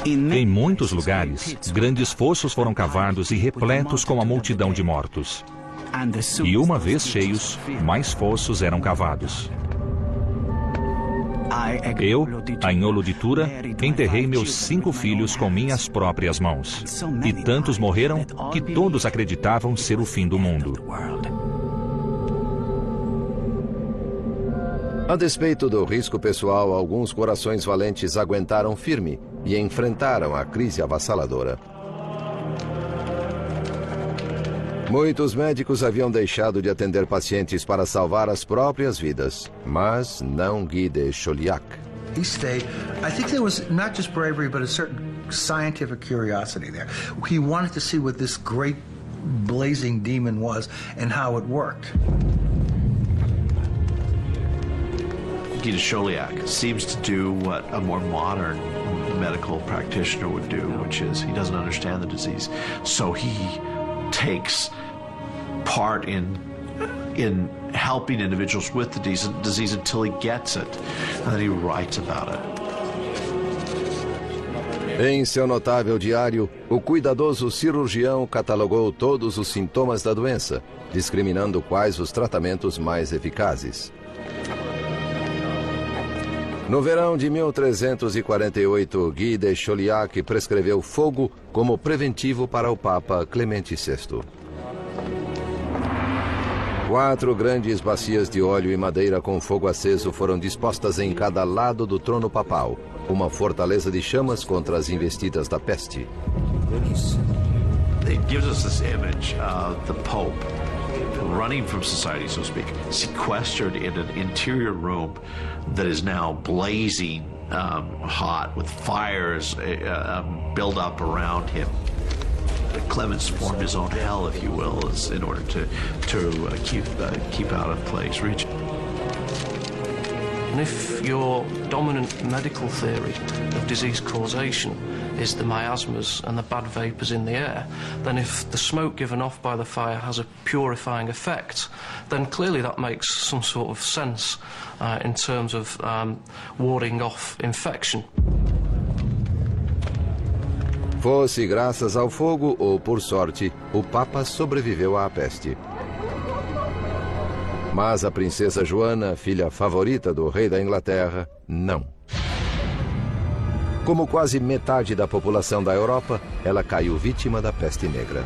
Em muitos lugares, grandes fossos foram cavados e repletos com a multidão de mortos. E uma vez cheios, mais fossos eram cavados. Eu, Agnolo de Tura, enterrei meus cinco filhos com minhas próprias mãos. E tantos morreram que todos acreditavam ser o fim do mundo. A despeito do risco pessoal, alguns corações valentes aguentaram firme e enfrentaram a crise avassaladora. Muitos médicos haviam deixado de atender pacientes para salvar as próprias vidas, mas não Guy de Chauliac. I think there was not just bravery, but a certain scientific curiosity there. He wanted to see what this great blazing demon was and how it worked. De Chauliac seems to do what a more modern medical practitioner would do, which is he doesn't understand the disease, so he takes part in in helping individuals with the disease until he gets it, and then he writes about it. Em seu notável diário, o cuidadoso cirurgião catalogou todos os sintomas da doença, discriminando quais os tratamentos mais eficazes. No verão de 1348, Guy de Chauliac prescreveu fogo como preventivo para o Papa Clemente VI. Quatro grandes bacias de óleo e madeira com fogo aceso foram dispostas em cada lado do trono papal, uma fortaleza de chamas contra as investidas da peste. It gives us this image of the Pope running from society, so to speak, sequestered in an interior room that is now blazing um, hot with fires uh, um, built up around him. Clemens formed his own hell, if you will, in order to to uh, keep uh, keep out of place. region. And if your dominant medical theory of disease causation is the miasmas and the bad vapours in the air, then if the smoke given off by the fire has a purifying effect, then clearly that makes some sort of sense uh, in terms of um, warding off infection. Fosse graças ao fogo ou por sorte, o Papa sobreviveu à peste. Mas a princesa Joana, filha favorita do rei da Inglaterra, não. Como quase metade da população da Europa, ela caiu vítima da peste negra.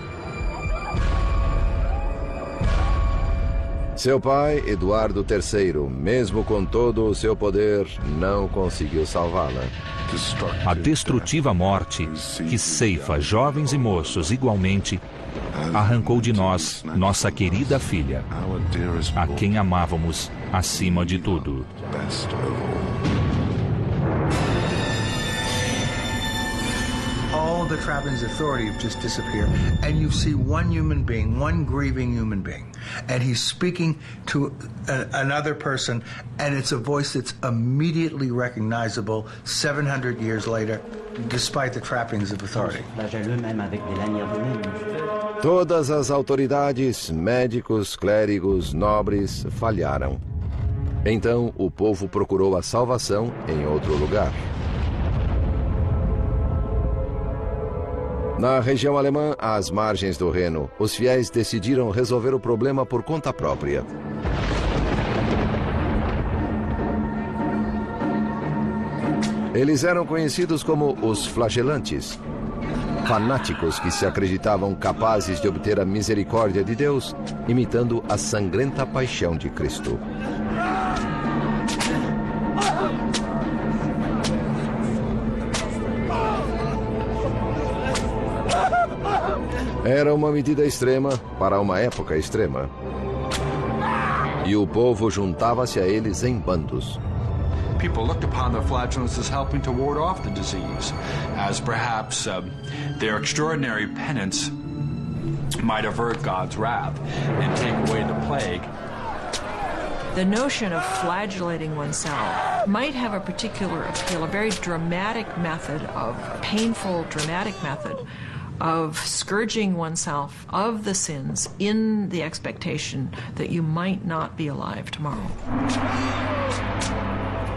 Seu pai, Eduardo III, mesmo com todo o seu poder, não conseguiu salvá-la. A destrutiva morte, que ceifa jovens e moços igualmente, arrancou de nós nossa querida filha, a quem amávamos acima de tudo. All the trappings of authority have just disappeared, and you see one human being, one grieving human being, and he's speaking to a, another person, and it's a voice that's immediately recognizable 700 years later, despite the trappings of authority. Todas as autoridades, médicos, clérigos, nobres falharam. Então o povo procurou a salvação em outro lugar. Na região alemã, às margens do Reno, os fiéis decidiram resolver o problema por conta própria. Eles eram conhecidos como os flagelantes, fanáticos que se acreditavam capazes de obter a misericórdia de Deus, imitando a sangrenta paixão de Cristo. Era uma medida extrema para uma época extrema. E o povo juntava-se a eles em bandos. People looked upon the flagellants as helping to ward off the disease, as perhaps uh, their extraordinary penance might avert God's wrath and take away the plague. The notion of flagellating oneself might have a particular appeal, a very dramatic method of painful, dramatic method of scourging oneself of the sins in the expectation that you might not be alive tomorrow.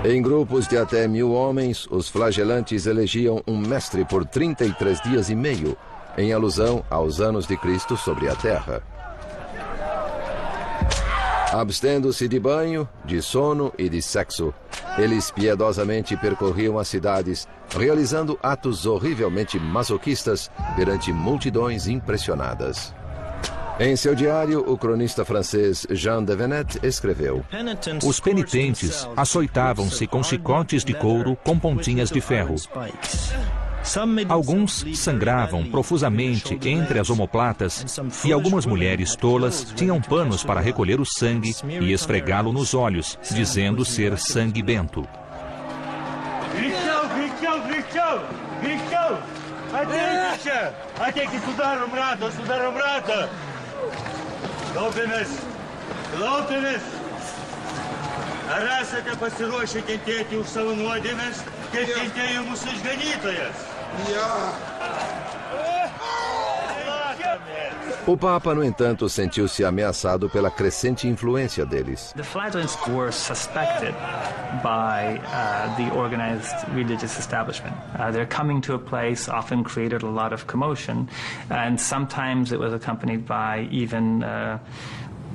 Em grupos de até mil homens, os flagelantes elegiam um mestre por 33 dias e meio, em alusão aos anos de Cristo sobre a terra. Abstendo-se de banho, de sono e de sexo, eles piedosamente percorriam as cidades, realizando atos horrivelmente masoquistas perante multidões impressionadas. Em seu diário, o cronista francês Jean de Venet escreveu: Os penitentes açoitavam-se com chicotes de couro com pontinhas de ferro. Alguns sangravam profusamente entre as omoplatas e algumas mulheres tolas tinham panos para recolher o sangue e esfregá-lo nos olhos, dizendo ser sangue bento. Грищов! Грищов! Ateikite! Eh. Ateikite, sudarom ratą, sudarom ratą! Laupėmės! Laupėmės! Ar esate pasiruošę kentėti už savo nuodėmės, kaip kentėjo mūsų išganytojas? Ja. O Papa, no entanto, sentiu-se ameaçado pela crescente influência deles. The were suspected by uh, the organized religious establishment. Uh, coming to a place often created a lot of commotion, and sometimes it was accompanied by even uh,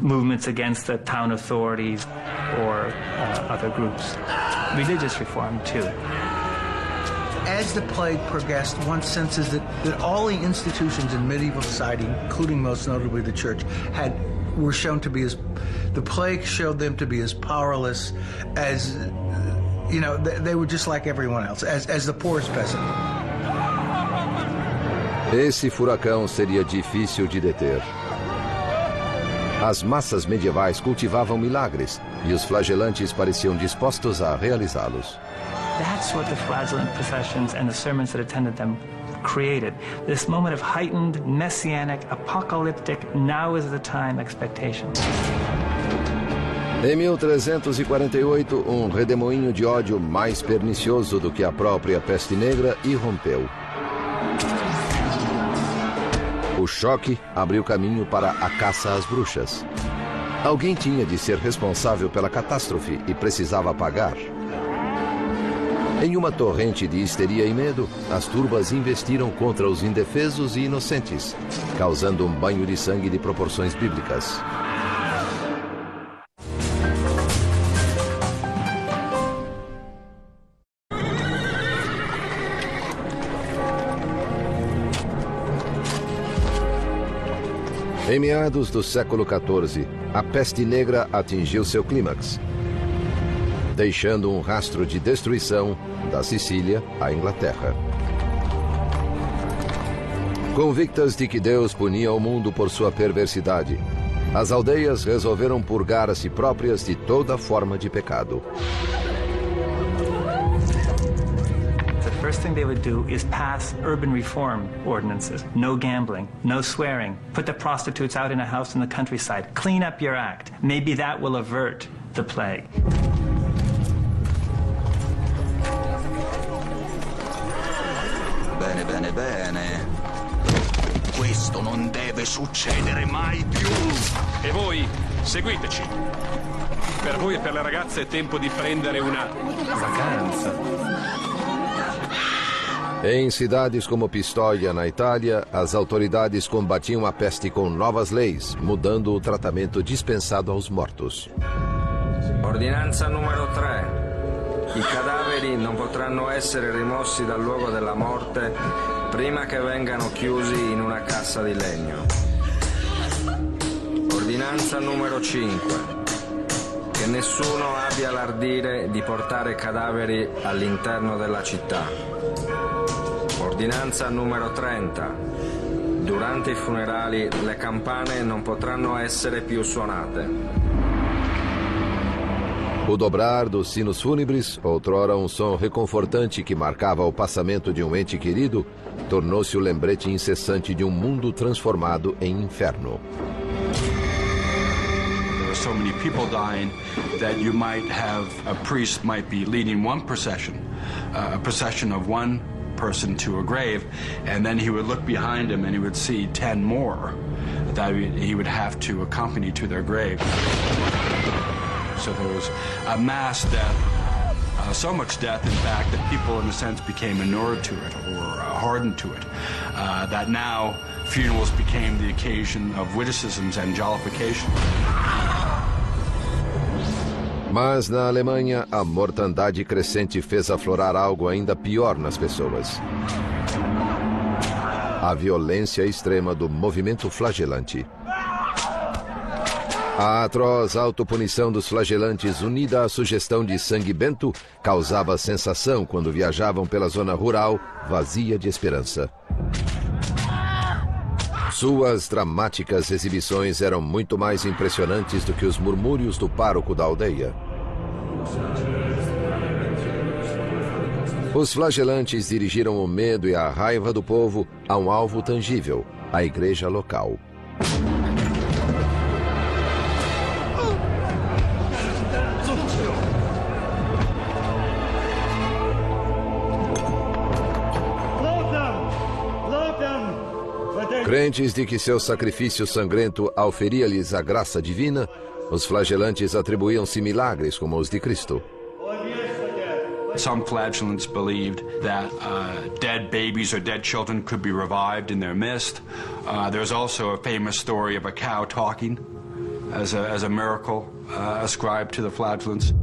movements against the town authorities or uh, other groups. Religious reform, too. As the plague progressed, one senses that, that all the institutions in medieval society, including most notably the church, had were shown to be as the plague showed them to be as powerless as you know they, they were just like everyone else, as, as the poorest peasant. Esse furacão seria difícil de deter. As massas medievais cultivavam milagres e os flagelantes pareciam dispostos a realizá-los. That's what the flagellant processions and the sermons that attended them created. This moment of heightened, messianic, apocalyptic, now is the time expectation. Em 1348, um redemoinho de ódio mais pernicioso do que a própria peste negra irrompeu. O choque abriu caminho para a caça às bruxas. Alguém tinha de ser responsável pela catástrofe e precisava pagar. Em uma torrente de histeria e medo, as turbas investiram contra os indefesos e inocentes, causando um banho de sangue de proporções bíblicas. Em meados do século XIV, a peste negra atingiu seu clímax, deixando um rastro de destruição da Sicília à Inglaterra. Convictas de que Deus punia o mundo por sua perversidade, as aldeias resolveram purgar a si próprias de toda forma de pecado. first thing they would do is pass urban reform ordinances. No gambling, no swearing. Put the prostitutes out in a house in the countryside. Clean up your act. Maybe that will avert the plague. Bene. Questo non deve succedere mai più. E voi, seguiteci. Per voi e per le ragazze è tempo di prendere una vacanza. Em cidades como Pistoia, na Itália, as autoridades combatiam a peste com novas leis, mudando o tratamento dispensado aos mortos. Ordinanza numero 3. I cadaveri non potranno essere rimossi dal luogo della morte prima che vengano chiusi in una cassa di legno. Ordinanza numero 5. Che nessuno abbia l'ardire di portare cadaveri all'interno della città. Ordinanza numero 30. Durante i funerali le campane non potranno essere più suonate. O dobrar dos sinos fúnebres, outrora um som reconfortante que marcava o passamento de um ente querido, tornou-se o lembrete incessante de um mundo transformado em inferno. So many people dying that you might have a priest might be leading one procession, uh, a procession of one person to a grave, and then he would look behind him and he would see 10 more that he would have to accompany to their grave. So there was a mass death, uh, so much death, in fact, that people, in a sense, became inured to it or uh, hardened to it, uh, that now funerals became the occasion of witticisms and jollification. Mas na Alemanha, a mortandade crescente fez aflorar algo ainda pior nas pessoas. A violência extrema do movimento flagelante. A atroz autopunição dos flagelantes, unida à sugestão de sangue bento, causava sensação quando viajavam pela zona rural, vazia de esperança. Suas dramáticas exibições eram muito mais impressionantes do que os murmúrios do pároco da aldeia. Os flagelantes dirigiram o medo e a raiva do povo a um alvo tangível, a igreja local. Crentes de que seu sacrifício sangrento auferia-lhes a graça divina, os flagelantes atribuíam-se milagres como os de Cristo. Some flagellants believed that uh, dead babies or dead children could be revived in their midst. Uh, there's also a famous story of a cow talking as a, as a miracle uh, ascribed to the flagellants.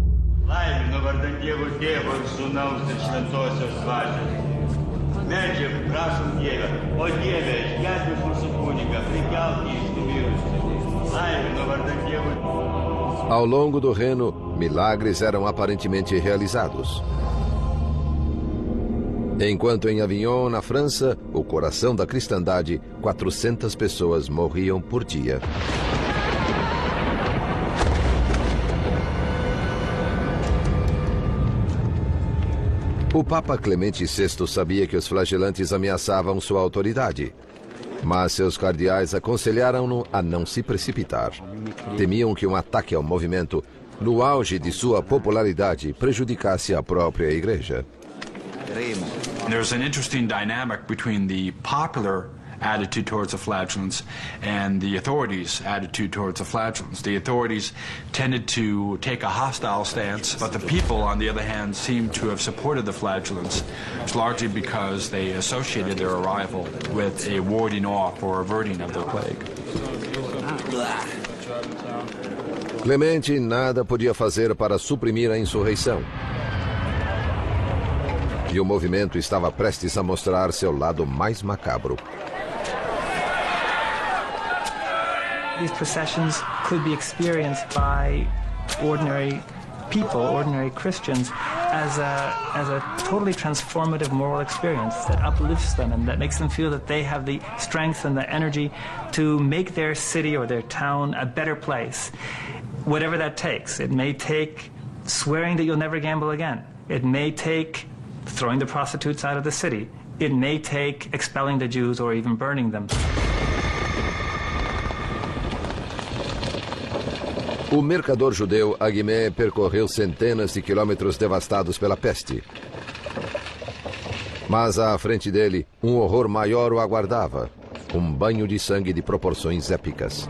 Ao longo do Reno, milagres eram aparentemente realizados. Enquanto em Avignon, na França, o coração da cristandade, 400 pessoas morriam por dia. O Papa Clemente VI sabia que os flagelantes ameaçavam sua autoridade, mas seus cardeais aconselharam-no a não se precipitar. Temiam que um ataque ao movimento, no auge de sua popularidade, prejudicasse a própria igreja. There's an interesting dynamic between the popular attitude towards the flagellants and the authorities' attitude towards the flagellants. The authorities tended to take a hostile stance, but the people, on the other hand, seemed to have supported the flagellants, largely because they associated their arrival with a warding off or averting of the plague. Clemente nada podia fazer para suprimir a insurreição. E o movimento estava prestes a mostrar seu lado mais macabro. These processions could be experienced by ordinary people, ordinary Christians, as a, as a totally transformative moral experience that uplifts them and that makes them feel that they have the strength and the energy to make their city or their town a better place, whatever that takes. It may take swearing that you'll never gamble again. It may take throwing the prostitutes out of the city. It may take expelling the Jews or even burning them. O mercador judeu Aguimé percorreu centenas de quilômetros devastados pela peste. Mas à frente dele, um horror maior o aguardava: um banho de sangue de proporções épicas.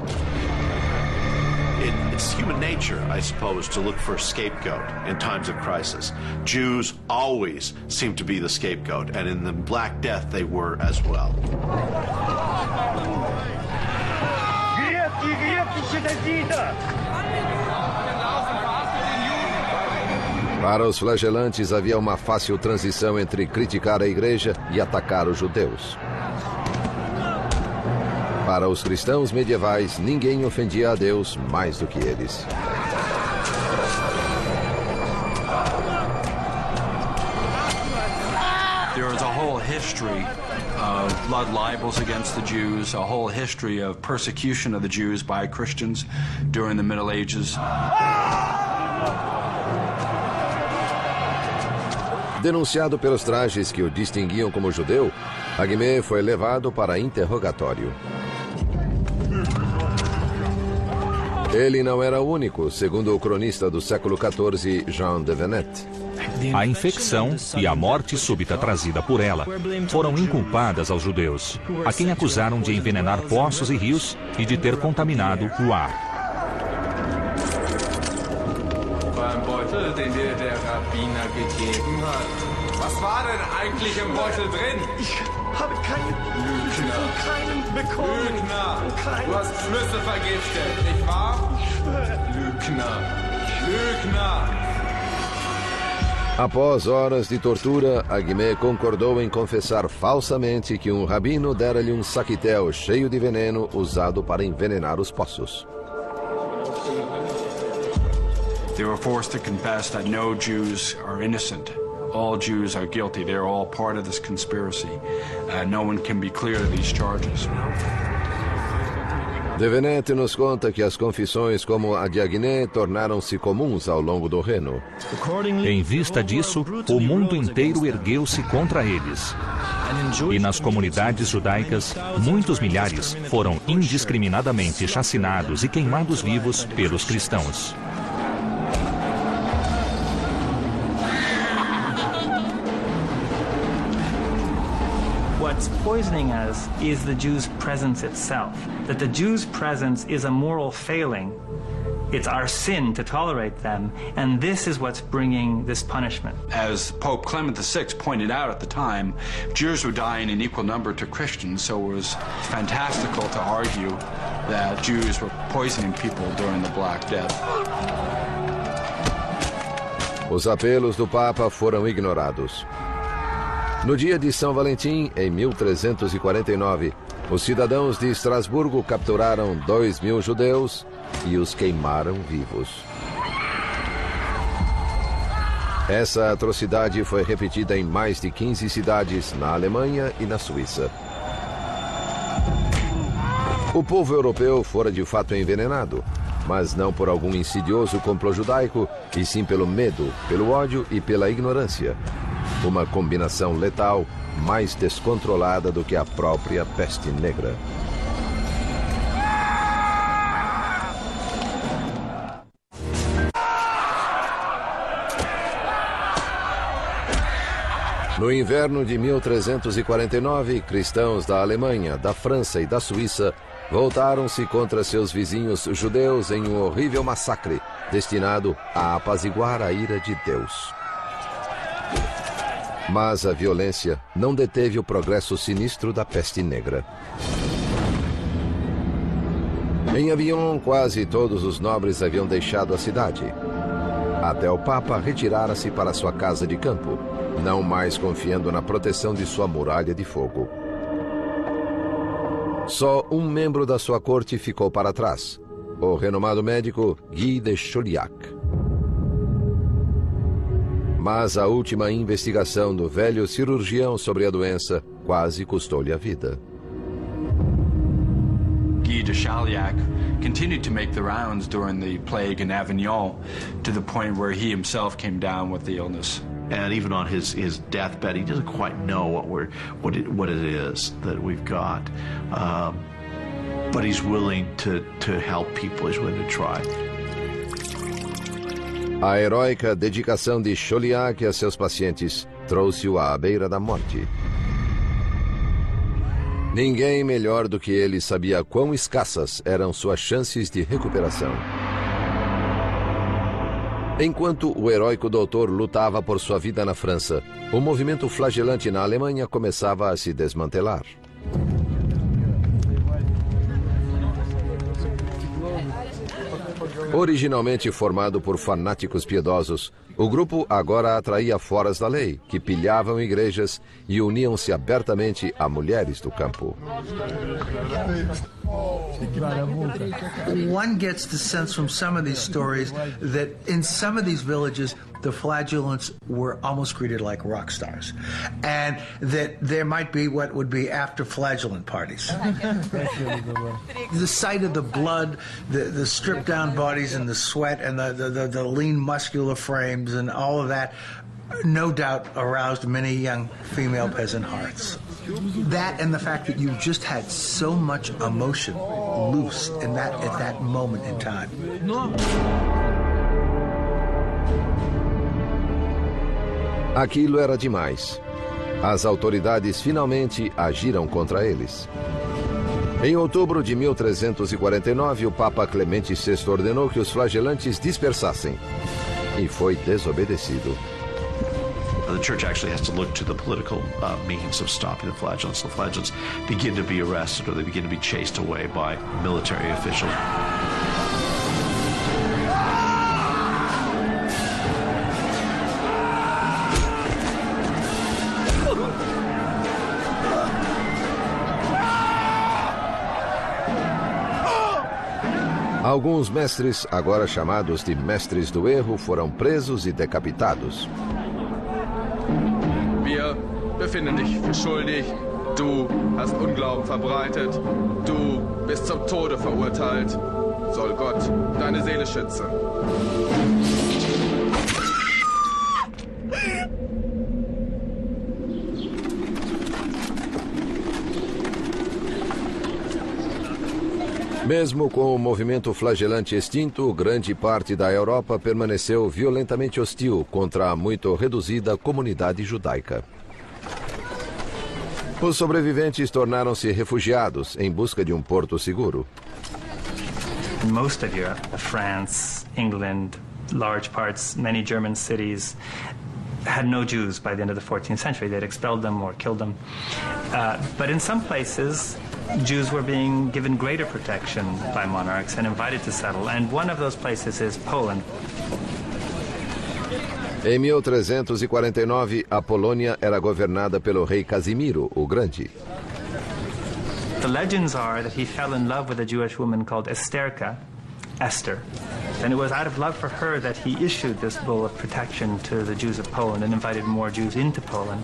it's human nature, I suppose, to look for a scapegoat in times of crisis. Jews always seem to be the scapegoat, and in the Black Death, they were as well. Para os flagelantes havia uma fácil transição entre criticar a igreja e atacar os judeus. Para os cristãos medievais, ninguém ofendia a Deus mais do que eles. Is a whole history of blood libels against the Jews, a whole history of persecution of the Jews by Christians during the Middle Ages. Denunciado pelos trajes que o distinguiam como judeu, Aguimé foi levado para interrogatório. Ele não era o único, segundo o cronista do século XIV, Jean de Venette. A infecção e a morte súbita trazida por ela foram inculpadas aos judeus, a quem acusaram de envenenar poços e rios e de ter contaminado o ar. Rabbiner gegeben hat. Was war denn eigentlich im Beutel drin? Ich habe keinen Lügner. keinen bekommen. Lügner. Keinen. Du hast Schlüssel vergiftet, nicht wahr? Ich schwöre. Lügner. Lügner. Após horas de tortura, Aguimé concordou em confessar falsamente que um rabino dera-lhe um saquitel cheio de veneno usado para envenenar os poços. They were forced to confess that no Jews are innocent. All Jews are guilty. They're all part of this conspiracy. Uh, no one can be clear of these charges. De Venette nos conta que as confissões como a de Aguiné tornaram-se comuns ao longo do Reno. Em vista disso, o mundo inteiro ergueu-se contra eles. E nas comunidades judaicas, muitos milhares foram indiscriminadamente chacinados e queimados vivos pelos cristãos. What's poisoning us is the Jew's presence itself. That the Jew's presence is a moral failing. It's our sin to tolerate them, and this is what's bringing this punishment. As Pope Clement VI pointed out at the time, Jews were dying in equal number to Christians, so it was fantastical to argue that Jews were poisoning people during the Black Death. Os apelos do Papa foram ignorados. No dia de São Valentim, em 1349, os cidadãos de Estrasburgo capturaram dois mil judeus e os queimaram vivos. Essa atrocidade foi repetida em mais de 15 cidades na Alemanha e na Suíça. O povo europeu fora de fato envenenado, mas não por algum insidioso complô judaico, e sim pelo medo, pelo ódio e pela ignorância. Uma combinação letal mais descontrolada do que a própria peste negra. No inverno de 1349, cristãos da Alemanha, da França e da Suíça voltaram-se contra seus vizinhos judeus em um horrível massacre destinado a apaziguar a ira de Deus. Mas a violência não deteve o progresso sinistro da peste negra. Em Avignon, quase todos os nobres haviam deixado a cidade. Até o Papa retirara-se para sua casa de campo, não mais confiando na proteção de sua muralha de fogo. Só um membro da sua corte ficou para trás, o renomado médico Guy de Chauliac. Mas a última investigação do velho cirurgião sobre a doença quase custou-lhe a vida. Guy de Chauliac continued to make the rounds during the plague in Avignon to the point where he himself came down with the illness. And even on his, his deathbed, he doesn't quite know what we're what it, what it is that we've got, um, but he's willing to to help people. He's willing to try. A heróica dedicação de Chauliac a seus pacientes trouxe-o à beira da morte. Ninguém melhor do que ele sabia quão escassas eram suas chances de recuperação. Enquanto o heróico doutor lutava por sua vida na França, o movimento flagelante na Alemanha começava a se desmantelar. Originalmente formado por fanáticos piedosos, o grupo agora atraía foras da lei, que pilhavam igrejas e uniam-se abertamente a mulheres do campo. One gets the sense from some of these stories that in some of these villages, the flagellants were almost treated like rock stars, and that there might be what would be after flagellant parties. the sight of the blood, the, the stripped down bodies, and the sweat, and the, the, the, the lean muscular frames, and all of that no doubt aroused many young female peasant hearts. That and the fact that you just had so much emotion loose in that at that moment in time. Aquilo era demais. As autoridades finalmente agiram contra eles. Em outubro de 1349, o Papa Clemente VI ordenou que os flagelantes dispersassem. E foi desobedecido. The church actually has to look to the political uh, means of stopping the flagellants. The flagellants begin to be arrested or they begin to be chased away by military officials. Alguns mestres, agora chamados de mestres do erro, foram presos e decapitados. Wir befinden dich für schuldig. Du hast Unglauben verbreitet. Du bist zum Tode verurteilt. Soll Gott deine Seele schützen. Mesmo com o movimento flagelante extinto, grande parte da Europa permaneceu violentamente hostil contra a muito reduzida comunidade judaica. Os sobreviventes tornaram-se refugiados em busca de um porto seguro. most of Europe, France, England, large parts, many German cities, had no Jews by the end of the 14th century. They'd expelled them or killed them. Uh, but in some places, Jews were being given greater protection by monarchs and invited to settle. And one of those places is Poland. Em 1349, a Polônia era governada pelo rei Casimiro, o Grande. The legends are that he fell in love with a Jewish woman called Esterka, Esther. And it was out of love for her that he issued this bull of protection to the Jews of Poland and invited more Jews into Poland.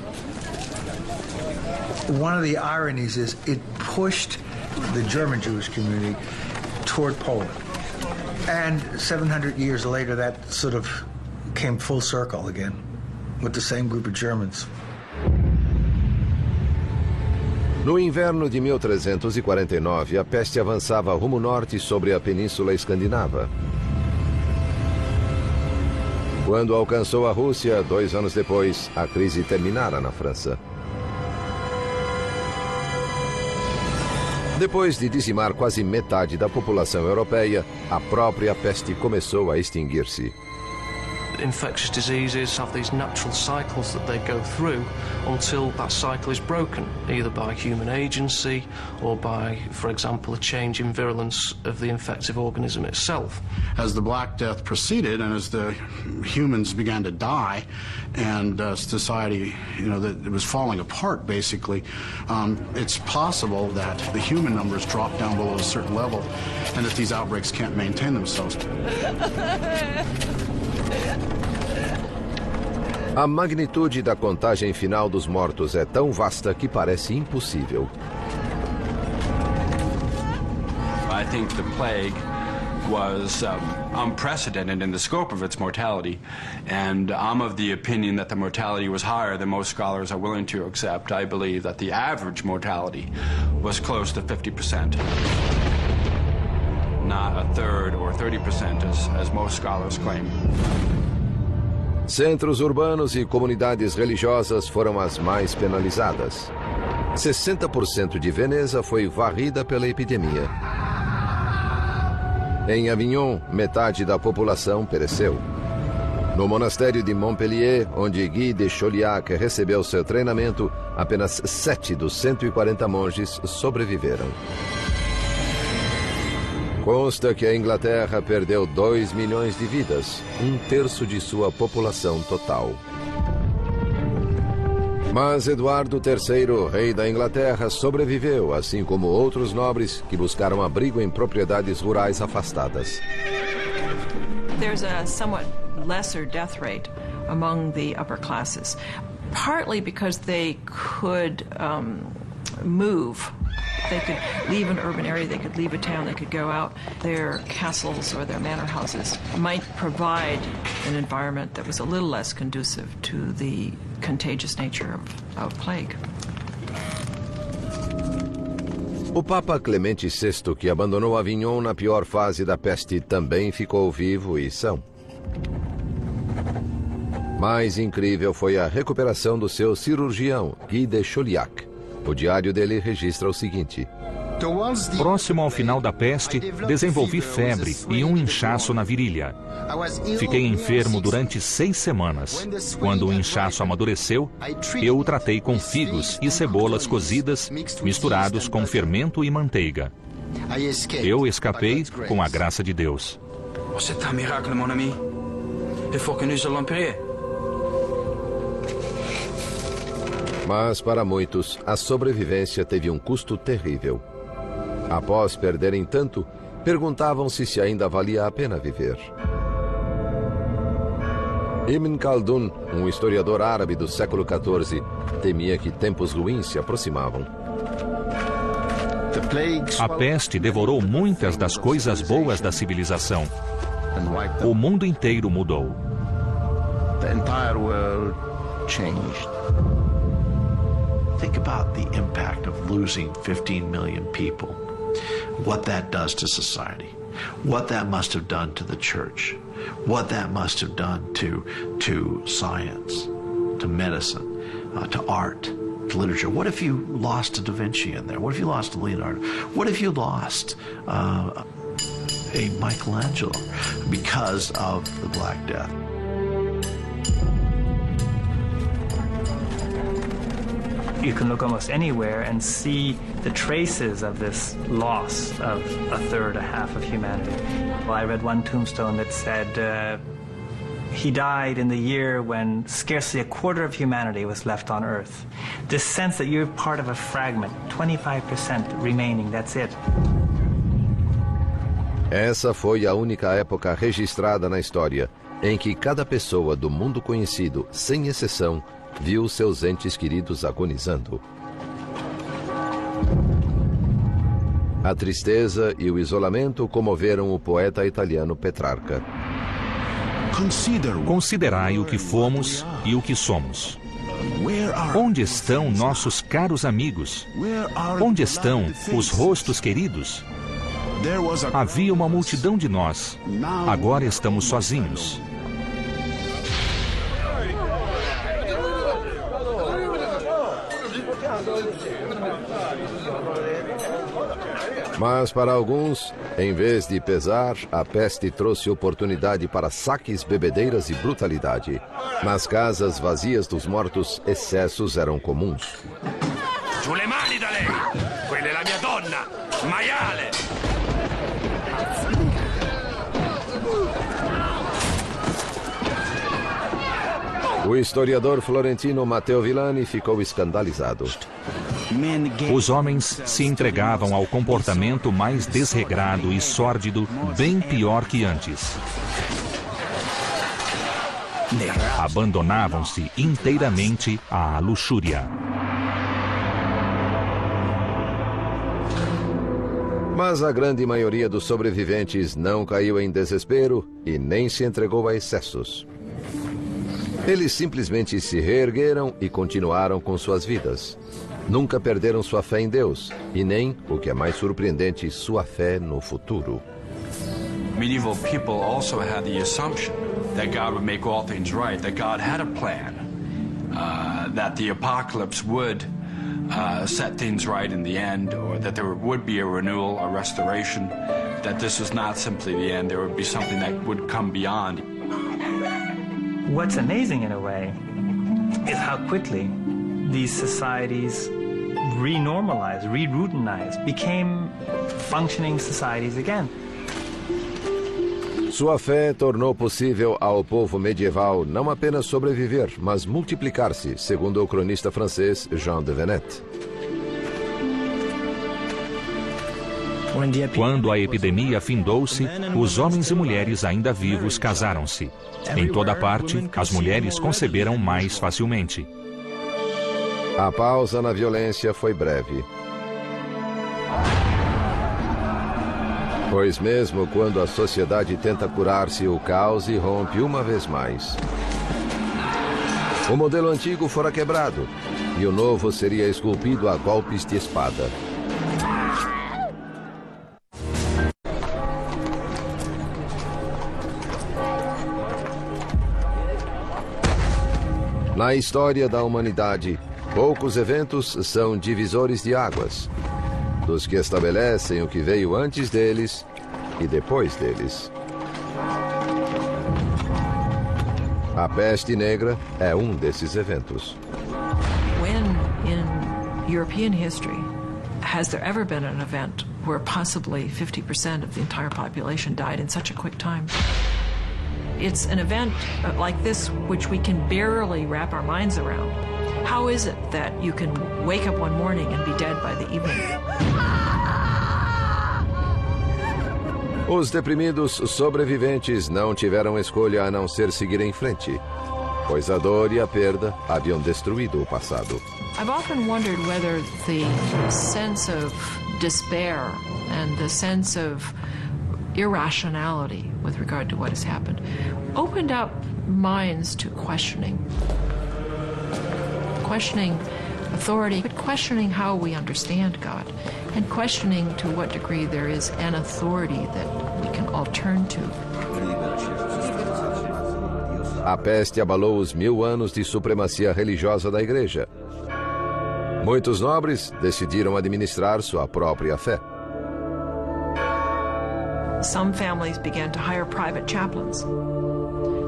One of the ironies is it pushed the German Jewish community toward Poland. And 700 years later, that sort of came full circle again with the same group of Germans. No inverno de 1349, a peste avançava rumo norte sobre a península escandinava. Quando alcançou a Rússia, dois anos depois, a crise terminara na França. Depois de dizimar quase metade da população europeia, a própria peste começou a extinguir-se. Infectious diseases have these natural cycles that they go through until that cycle is broken, either by human agency or by, for example, a change in virulence of the infective organism itself. As the Black Death proceeded and as the humans began to die and uh, society, you know, that it was falling apart basically, um, it's possible that the human numbers drop down below a certain level and that these outbreaks can't maintain themselves. A magnitude da contagem final dos mortos é tão vasta que parece impossível. I think the plague was um, unprecedented in the scope of its mortality, and I'm of the opinion that the mortality was higher than most scholars are willing to accept. I believe that the average mortality was close to 50%, not a third or 30% as, as most scholars claim. Centros urbanos e comunidades religiosas foram as mais penalizadas. 60% de Veneza foi varrida pela epidemia. Em Avignon, metade da população pereceu. No monastério de Montpellier, onde Guy de Chauliac recebeu seu treinamento, apenas sete dos 140 monges sobreviveram. Consta que a Inglaterra perdeu 2 milhões de vidas, um terço de sua população total. Mas Eduardo III, rei da Inglaterra, sobreviveu, assim como outros nobres que buscaram abrigo em propriedades rurais afastadas. There's a somewhat lesser death rate among the upper classes, partly because they could um, move. They could leave an urban area, they could leave a town, they could go out. Their castles or their manor houses might provide an environment that was a little less conducive to the contagious nature of, of plague. O Papa Clemente VI, que abandonou Avignon na pior fase da peste, também ficou vivo e são. Mais incrível foi a recuperação do seu cirurgião, Guy de Chauliac. O diário dele registra o seguinte: Próximo ao final da peste, desenvolvi febre e um inchaço na virilha. Fiquei enfermo durante seis semanas. Quando o inchaço amadureceu, eu o tratei com figos e cebolas cozidas, misturados com fermento e manteiga. Eu escapei com a graça de Deus. C'est un miracle, mon ami. Il faut que nous allons prier. Mas para muitos, a sobrevivência teve um custo terrível. Após perderem tanto, perguntavam-se se ainda valia a pena viver. Ibn Khaldun, um historiador árabe do século XIV, temia que tempos ruins se aproximavam. A peste devorou muitas das coisas boas da civilização. O mundo inteiro mudou. The entire world changed. Think about the impact of losing 15 million people, what that does to society, what that must have done to the church, what that must have done to, to science, to medicine, uh, to art, to literature. What if you lost a Da Vinci in there? What if you lost a Leonardo? What if you lost uh, a Michelangelo because of the Black Death? You can look almost anywhere and see the traces of this loss of a third, a half of humanity. Well, I read one tombstone that said uh, he died in the year when scarcely a quarter of humanity was left on Earth. This sense that you're part of a fragment, 25% remaining, that's it. Essa foi a única época registrada na história em que cada pessoa do mundo conhecido, sem exceção, viu seus entes queridos agonizando. A tristeza e o isolamento comoveram o poeta italiano Petrarca. Considerai o que fomos e o que somos. Onde estão nossos caros amigos? Onde estão os rostos queridos? Havia uma multidão de nós. Agora estamos sozinhos. Mas para alguns, em vez de pesar, a peste trouxe oportunidade para saques, bebedeiras e brutalidade. Nas casas vazias dos mortos, excessos eram comuns. Mani da lei! Quella è la mia donna! Maiale! O historiador florentino Matteo Villani ficou escandalizado. Os homens se entregavam ao comportamento mais desregrado e sórdido, bem pior que antes. Abandonavam-se inteiramente à luxúria. Mas a grande maioria dos sobreviventes não caiu em desespero e nem se entregou a excessos. Eles simplesmente se reergueram e continuaram com suas vidas. Nunca perderam sua fé em Deus e nem, o que é mais surpreendente, sua fé no futuro. Medieval people also had the assumption that God would make all things right, that God had a plan, uh, that the apocalypse would uh, set things right in the end, or that there would be a renewal, a restoration, that this was not simply the end, there would be something that would come beyond. What's amazing in a way is how quickly these societies renormalized, re-routinized, became functioning societies again. Sua fé tornou possível ao povo medieval não apenas sobreviver, mas multiplicar-se, segundo o cronista francês Jean de Venette. Quando a epidemia findou-se, os homens e mulheres ainda vivos casaram-se. Em toda parte, as mulheres conceberam mais facilmente. A pausa na violência foi breve. Pois mesmo quando a sociedade tenta curar-se, o caos irrompe uma vez mais. O modelo antigo fora quebrado e o novo seria esculpido a golpes de espada. Na história da humanidade, poucos eventos são divisores de águas, dos que estabelecem o que veio antes deles e depois deles. A peste negra é um desses eventos. When in European history has there ever been an event where possibly 50% of the entire population died in such a quick time? It's an event like this which we can barely wrap our minds around. How is it that you can wake up one morning and be dead by the evening? Os deprimidos sobreviventes não tiveram escolha a não ser seguir em frente, pois a dor e a perda haviam destruído o passado. I've often wondered whether the sense of despair and the sense of irrationality with regard to what has happened opened up minds to questioning. Questioning authority, but questioning how we understand God, and questioning to what degree there is an authority that we can all turn to. A peste abalou os mil anos de supremacia religiosa da Igreja. Muitos nobres decidiram administrar sua própria fé. Some families began to hire private chaplains.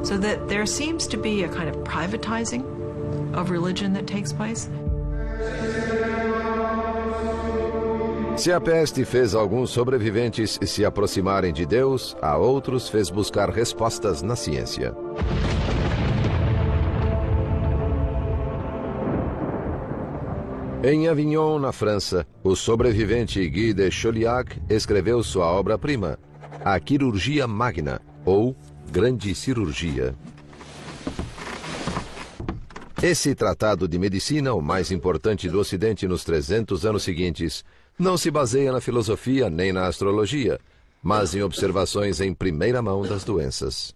So that there seems to be a kind of privatizing of religion that takes place. Se a peste fez alguns sobreviventes se aproximarem de Deus, a outros fez buscar respostas na ciência. Em Avignon, na França, o sobrevivente Guy de Chauliac escreveu sua obra-prima, A Quirurgia Magna, ou Grande Cirurgia. Esse tratado de medicina, o mais importante do Ocidente nos 300 anos seguintes, não se baseia na filosofia nem na astrologia, mas em observações em primeira mão das doenças.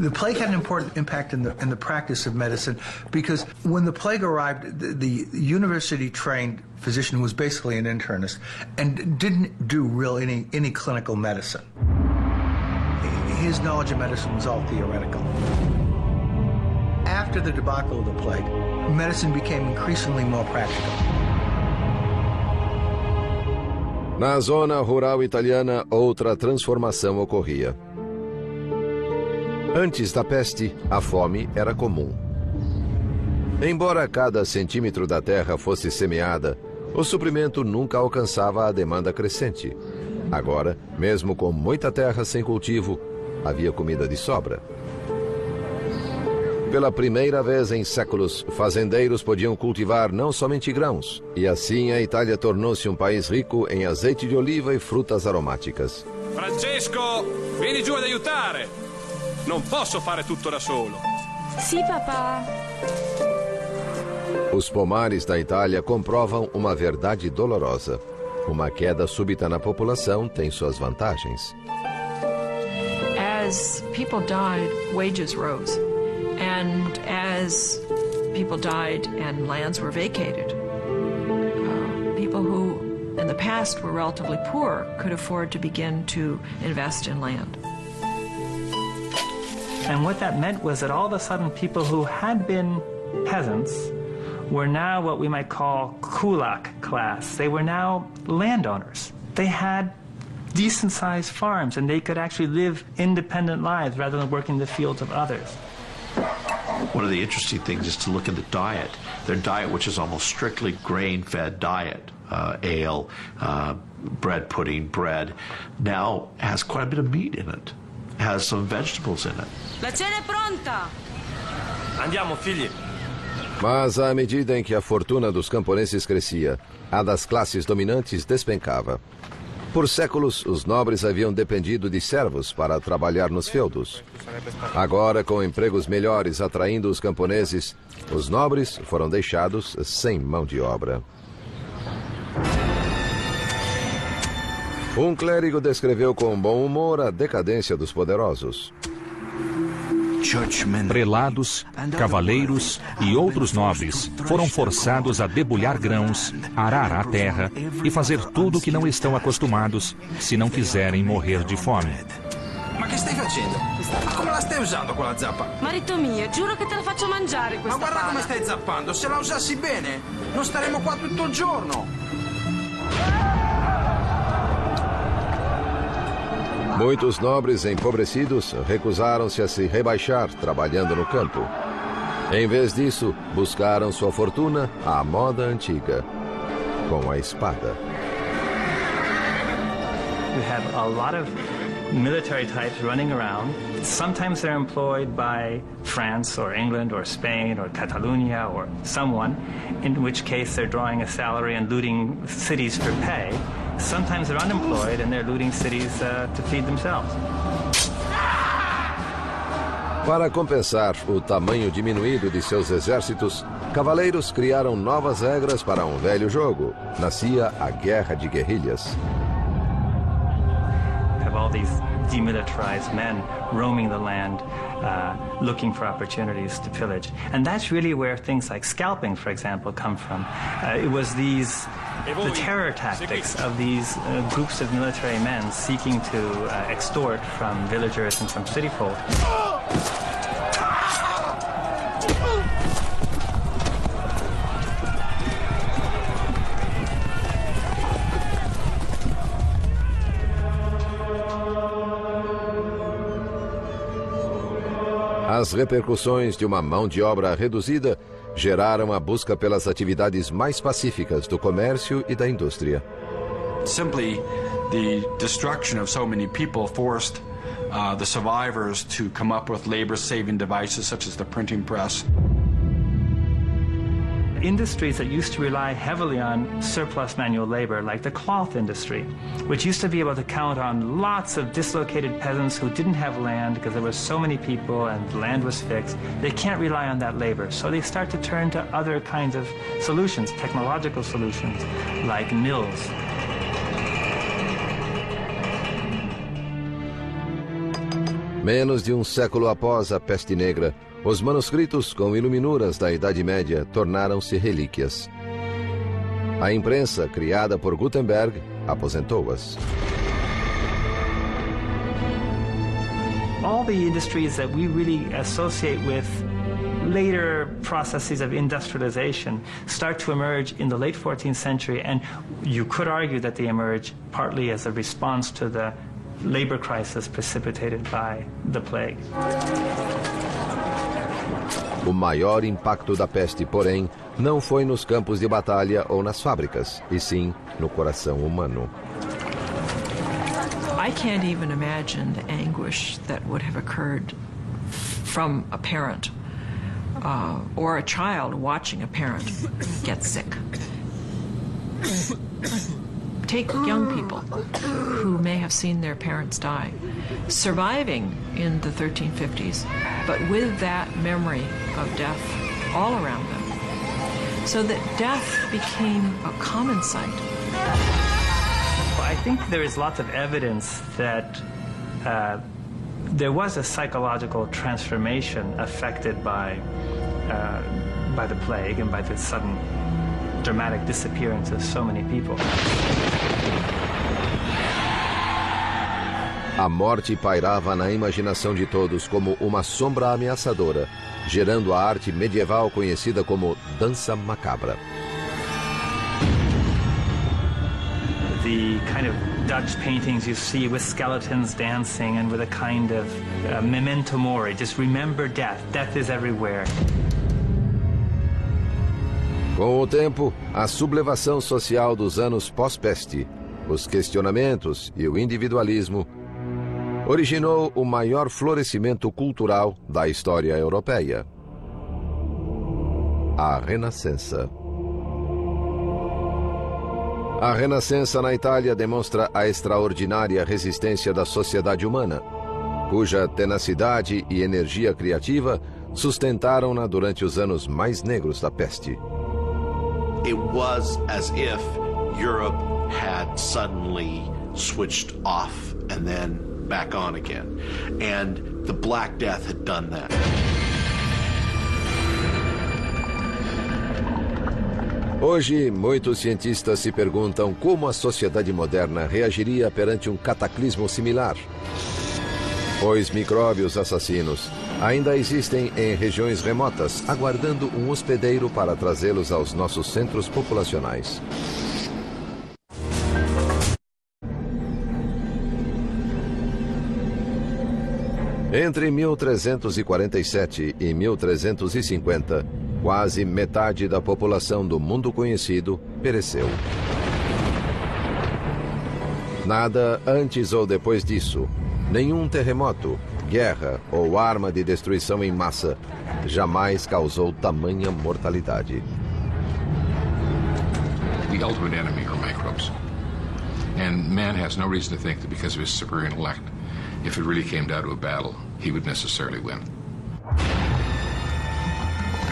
The plague had an important impact in the in the practice of medicine because when the plague arrived, the, the university-trained physician was basically an internist and didn't do real any any clinical medicine. His knowledge of medicine was all theoretical. After the debacle of the plague, medicine became increasingly more practical. Na zona rural italiana, outra transformação ocorria. Antes da peste, a fome era comum. Embora cada centímetro da terra fosse semeada, o suprimento nunca alcançava a demanda crescente. Agora, mesmo com muita terra sem cultivo, havia comida de sobra. Pela primeira vez em séculos, fazendeiros podiam cultivar não somente grãos, e assim a Itália tornou-se um país rico em azeite de oliva e frutas aromáticas. Francesco, vieni giù ad aiutare! Non posso fare tutto da solo. Sì, papà. Os pomares da Itália comprovam uma verdade dolorosa. Uma queda súbita na população tem suas vantagens. As people died, wages rose. And as people died and lands were vacated, uh, people who in the past were relatively poor could afford to begin to invest in land. And what that meant was that all of a sudden people who had been peasants were now what we might call kulak class. They were now landowners. They had decent sized farms and they could actually live independent lives rather than working the fields of others. One of the interesting things is to look at the diet. Their diet, which is almost strictly grain fed diet, uh, ale, uh, bread pudding, bread, now has quite a bit of meat in it, has some vegetables in it. La cena è pronta. Andiamo, figli. Mas à medida em que a fortuna dos camponeses crescia, a das classes dominantes despencava. Por séculos, os nobres haviam dependido de servos para trabalhar nos feudos. Agora, com empregos melhores atraindo os camponeses, os nobres foram deixados sem mão de obra. Um clérigo descreveu com bom humor a decadência dos poderosos. Prelados, cavaleiros e outros nobres foram forçados a debulhar grãos, arar a terra e fazer tudo o que não estão acostumados se não quiserem morrer de fome. Ma che stai facendo? Ma come la stai usando quella zappa? Marito mio, giuro che te la faccio mangiare Ma questa guarda pala. come stai zappando, se la usassi bene, non staremo qua tutto il giorno. Muitos nobres empobrecidos recusaram-se a se rebaixar trabalhando no campo. Em vez disso, buscaram sua fortuna à moda antiga, com a espada. We have a lot of military types running around. Sometimes they're employed by France or England or Spain or Catalonia or someone, in which case they're drawing a salary and looting cities for pay. Sometimes they're unemployed and they're looting cities uh, to feed themselves. Para compensar o tamanho diminuído de seus exércitos, cavaleiros criaram novas regras para um velho jogo. Nascia a Guerra de Guerrilhas. have all these demilitarized men roaming the land, uh, looking for opportunities to pillage. And that's really where things like scalping, for example, come from. Uh, it was these, the terror tactics of these uh, groups of military men seeking to uh, extort from villagers and from city folk. As repercussões de uma mão de obra reduzida geraram a busca pelas atividades mais pacíficas do comércio e da indústria. Simply, the destruction of so many people forced uh, the survivors to come up with labor saving devices such as the printing press. Industries that used to rely heavily on surplus manual labor, like the cloth industry, which used to be able to count on lots of dislocated peasants who didn't have land because there were so many people and land was fixed, they can't rely on that labor. So they start to turn to other kinds of solutions, technological solutions, like mills. Menos de um século após a peste negra, os manuscritos com iluminuras da Idade Média tornaram-se relíquias. A imprensa, criada por Gutenberg, aposentou-as. all the industries that we really associate with later processes of industrialization start to emerge in the late 14th century, and you could argue that they emerge partly as a response to the labor crisis precipitated by the plague. O maior impacto da peste, porém, não foi nos campos de batalha ou nas fábricas, e sim no coração humano. I can't even imagine the anguish that would have occurred from a parent uh, or a child watching a parent get sick. Take young people who may have seen their parents die, surviving in the 1350s, but with that memory of death all around them, so that death became a common sight. I think there is lots of evidence that uh, there was a psychological transformation affected by, uh, by the plague and by the sudden dramatic disappearance of so many people. A morte pairava na imaginação de todos como uma sombra ameaçadora, gerando a arte medieval conhecida como dança macabra. The kind of Dutch paintings you see with skeletons dancing and with a kind of uh, memento mori, just remember death. Death is everywhere. Com o tempo, a sublevação social dos anos pós-peste, os questionamentos e o individualismo originou o maior florescimento cultural da história europeia. A Renascença. A Renascença na Itália demonstra a extraordinária resistência da sociedade humana, cuja tenacidade e energia criativa sustentaram-na durante os anos mais negros da peste. It was as if Europe had suddenly switched off and then back on again. And the Black Death had done that. Hoje, muitos cientistas se perguntam como a sociedade moderna reagiria perante um cataclismo similar. Pois micróbios assassinos ainda existem em regiões remotas, aguardando um hospedeiro para trazê-los aos nossos centros populacionais. Entre 1347 e 1350, quase metade da população do mundo conhecido pereceu. Nada antes ou depois disso, nenhum terremoto, guerra ou arma de destruição em massa jamais causou tamanha mortalidade. The ultimate enemy are microbes. And man has no reason to think that because of his superior intellect, if it really came down to a battle, he would necessarily win.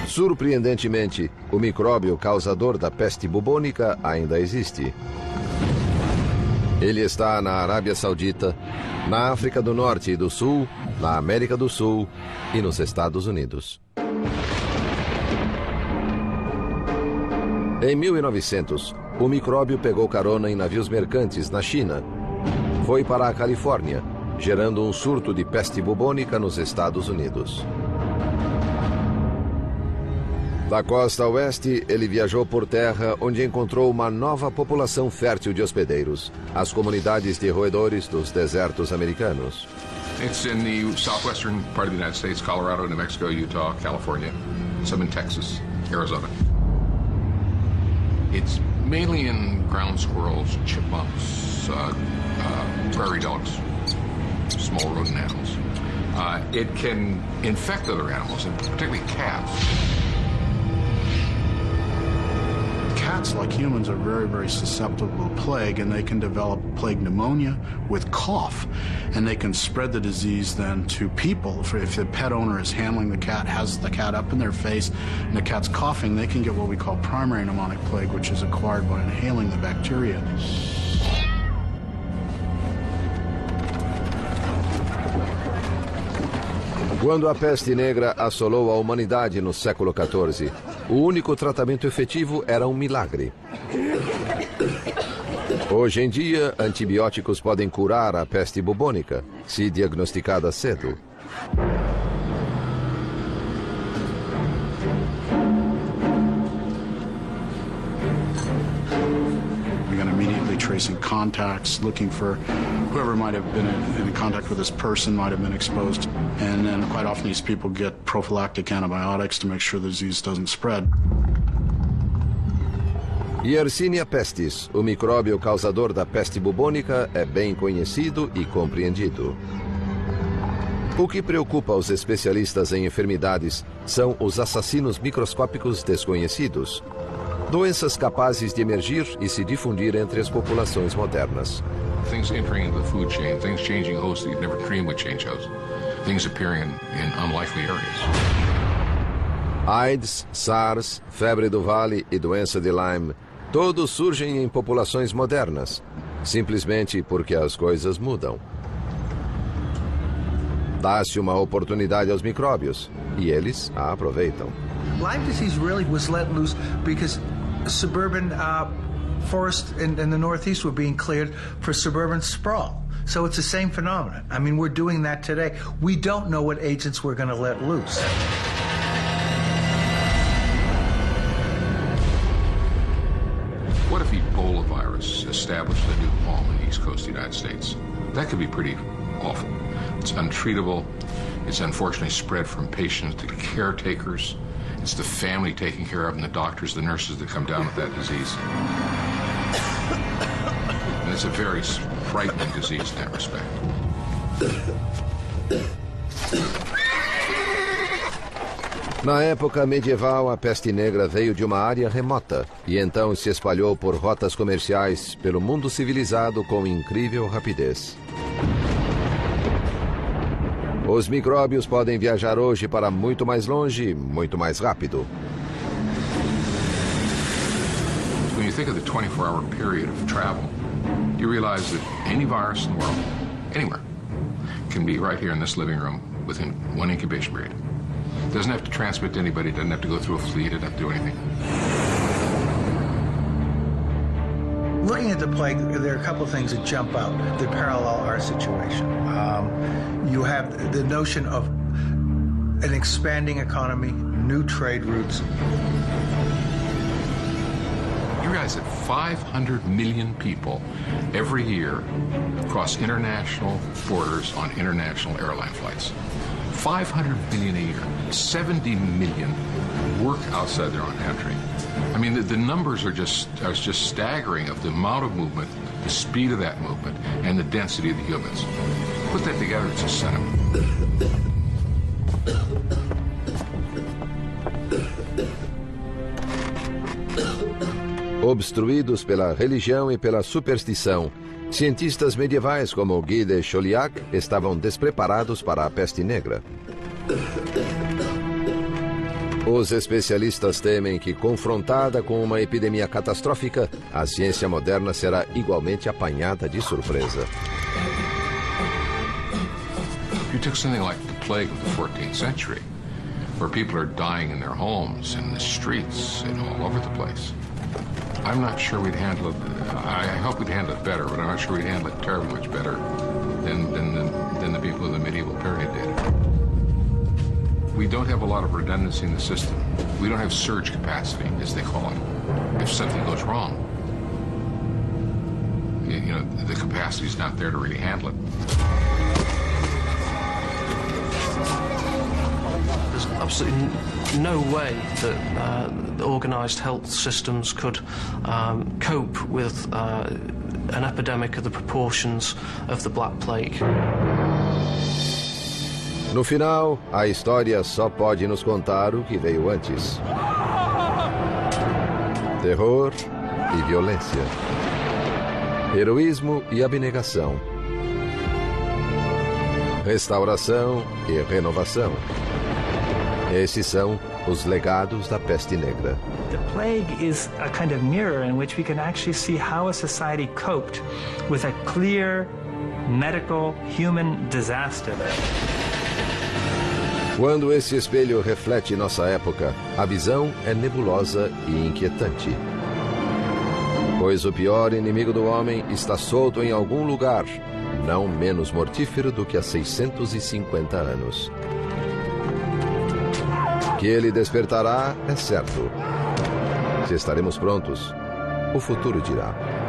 Surpreendentemente, o micróbio causador da peste bubônica ainda existe. Ele está na Arábia Saudita, na África do Norte e do Sul, na América do Sul e nos Estados Unidos. Em 1900, o micróbio pegou carona em navios mercantes na China. Foi para a Califórnia, gerando um surto de peste bubônica nos Estados Unidos. Da costa oeste, ele viajou por terra, onde encontrou uma nova população fértil de hospedeiros, as comunidades de roedores dos desertos americanos. It's in the southwestern part of the United States, Colorado, New Mexico, Utah, California, some in Texas, Arizona. It's mainly in ground squirrels, chipmunks, uh, uh, prairie dogs, small rodent animals. Uh, it can infect other animals, and particularly cats. Cats, like humans, are very, very susceptible to plague, and they can develop plague pneumonia with cough, and they can spread the disease then to people. If, the pet owner is handling the cat, has the cat up in their face, and the cat's coughing, they can get what we call primary pneumonic plague, which is acquired by inhaling the bacteria. Quando a peste negra assolou a humanidade no século XIV, o único tratamento efetivo era um milagre. Hoje em dia, antibióticos podem curar a peste bubônica, se diagnosticada cedo. Tracing contacts, looking for whoever might have been in, in contact with this person might have been exposed. And then quite often these people get prophylactic antibiotics to make sure the disease doesn't spread. Yersinia pestis, o micróbio causador da peste bubônica, é bem conhecido e compreendido. O que preocupa os especialistas em enfermidades são os assassinos microscópicos desconhecidos. Doenças capazes de emergir e se difundir entre as populações modernas. Things entering the food chain, things changing hosts that you'd never dream would change hosts, things appearing in, in unlikely areas. AIDS, SARS, febre do vale e doença de Lyme, todos surgem em populações modernas, simplesmente porque as coisas mudam. Dá-se uma oportunidade aos micróbios e eles a aproveitam. Lyme disease really was let loose because suburban uh, forests in, in the Northeast were being cleared for suburban sprawl. So it's the same phenomenon. I mean, we're doing that today. We don't know what agents we're going to let loose. What if Ebola virus established a new home in the east coast of the United States? That could be pretty awful. It's untreatable. It's unfortunately spread from patients to caretakers. It's the family taking care of them, the doctors, the nurses that come down with that disease. And it's a very frightening disease in that respect. Na época medieval, a peste negra veio de uma área remota e então se espalhou por rotas comerciais pelo mundo civilizado com incrível rapidez. Os micróbios podem viajar hoje para muito mais longe, muito mais rápido. When you think of the 24-hour period of travel, you realize that any virus in the world, anywhere, can be right here in this living room within one incubation period. Doesn't have to transmit to anybody, doesn't have to go through a fleet, doesn't have to do anything. Looking at the plague, there are a couple things that jump out that parallel our situation. Um, you have the notion of an expanding economy, new trade routes. You realize that 500 million people every year cross international borders on international airline flights. 500 million a year. 70 million work outside their own country. I mean, the, the numbers are just are just staggering of the amount of movement, the speed of that movement, and the density of the humans. Put that together, it's a sentiment. Obstruídos pela religião e pela superstição, cientistas medievais como Guy de Chauliac estavam despreparados para a peste negra. Os especialistas temem que, confrontada com uma epidemia catastrófica, a ciência moderna será igualmente apanhada de surpresa. You took something like the plague of the 14th century, where people are dying in their homes, in the streets, and all over the place. I'm not sure we'd handle it. I hope we'd handle it better, but I'm not sure we'd handle it terribly much better than, than, the, than the people of the medieval period did. We don't have a lot of redundancy in the system. We don't have surge capacity, as they call it. If something goes wrong, you, know, the capacity is not there to really handle it. There's absolutely no way that uh, the organised health systems could um, cope with uh, an epidemic of the proportions of the Black Plague. No final, a história só pode nos contar o que veio antes: terror e violência, heroísmo e abnegação, restauração e renovação. Esses são os legados da peste negra. The plague is a kind of mirror in which we can actually see how a society coped with a clear medical human disaster. Quando esse espelho reflete nossa época, a visão é nebulosa e inquietante. Pois o pior inimigo do homem está solto em algum lugar, não menos mortífero do que há 650 anos. Que ele despertará é certo. Se estaremos prontos, o futuro dirá.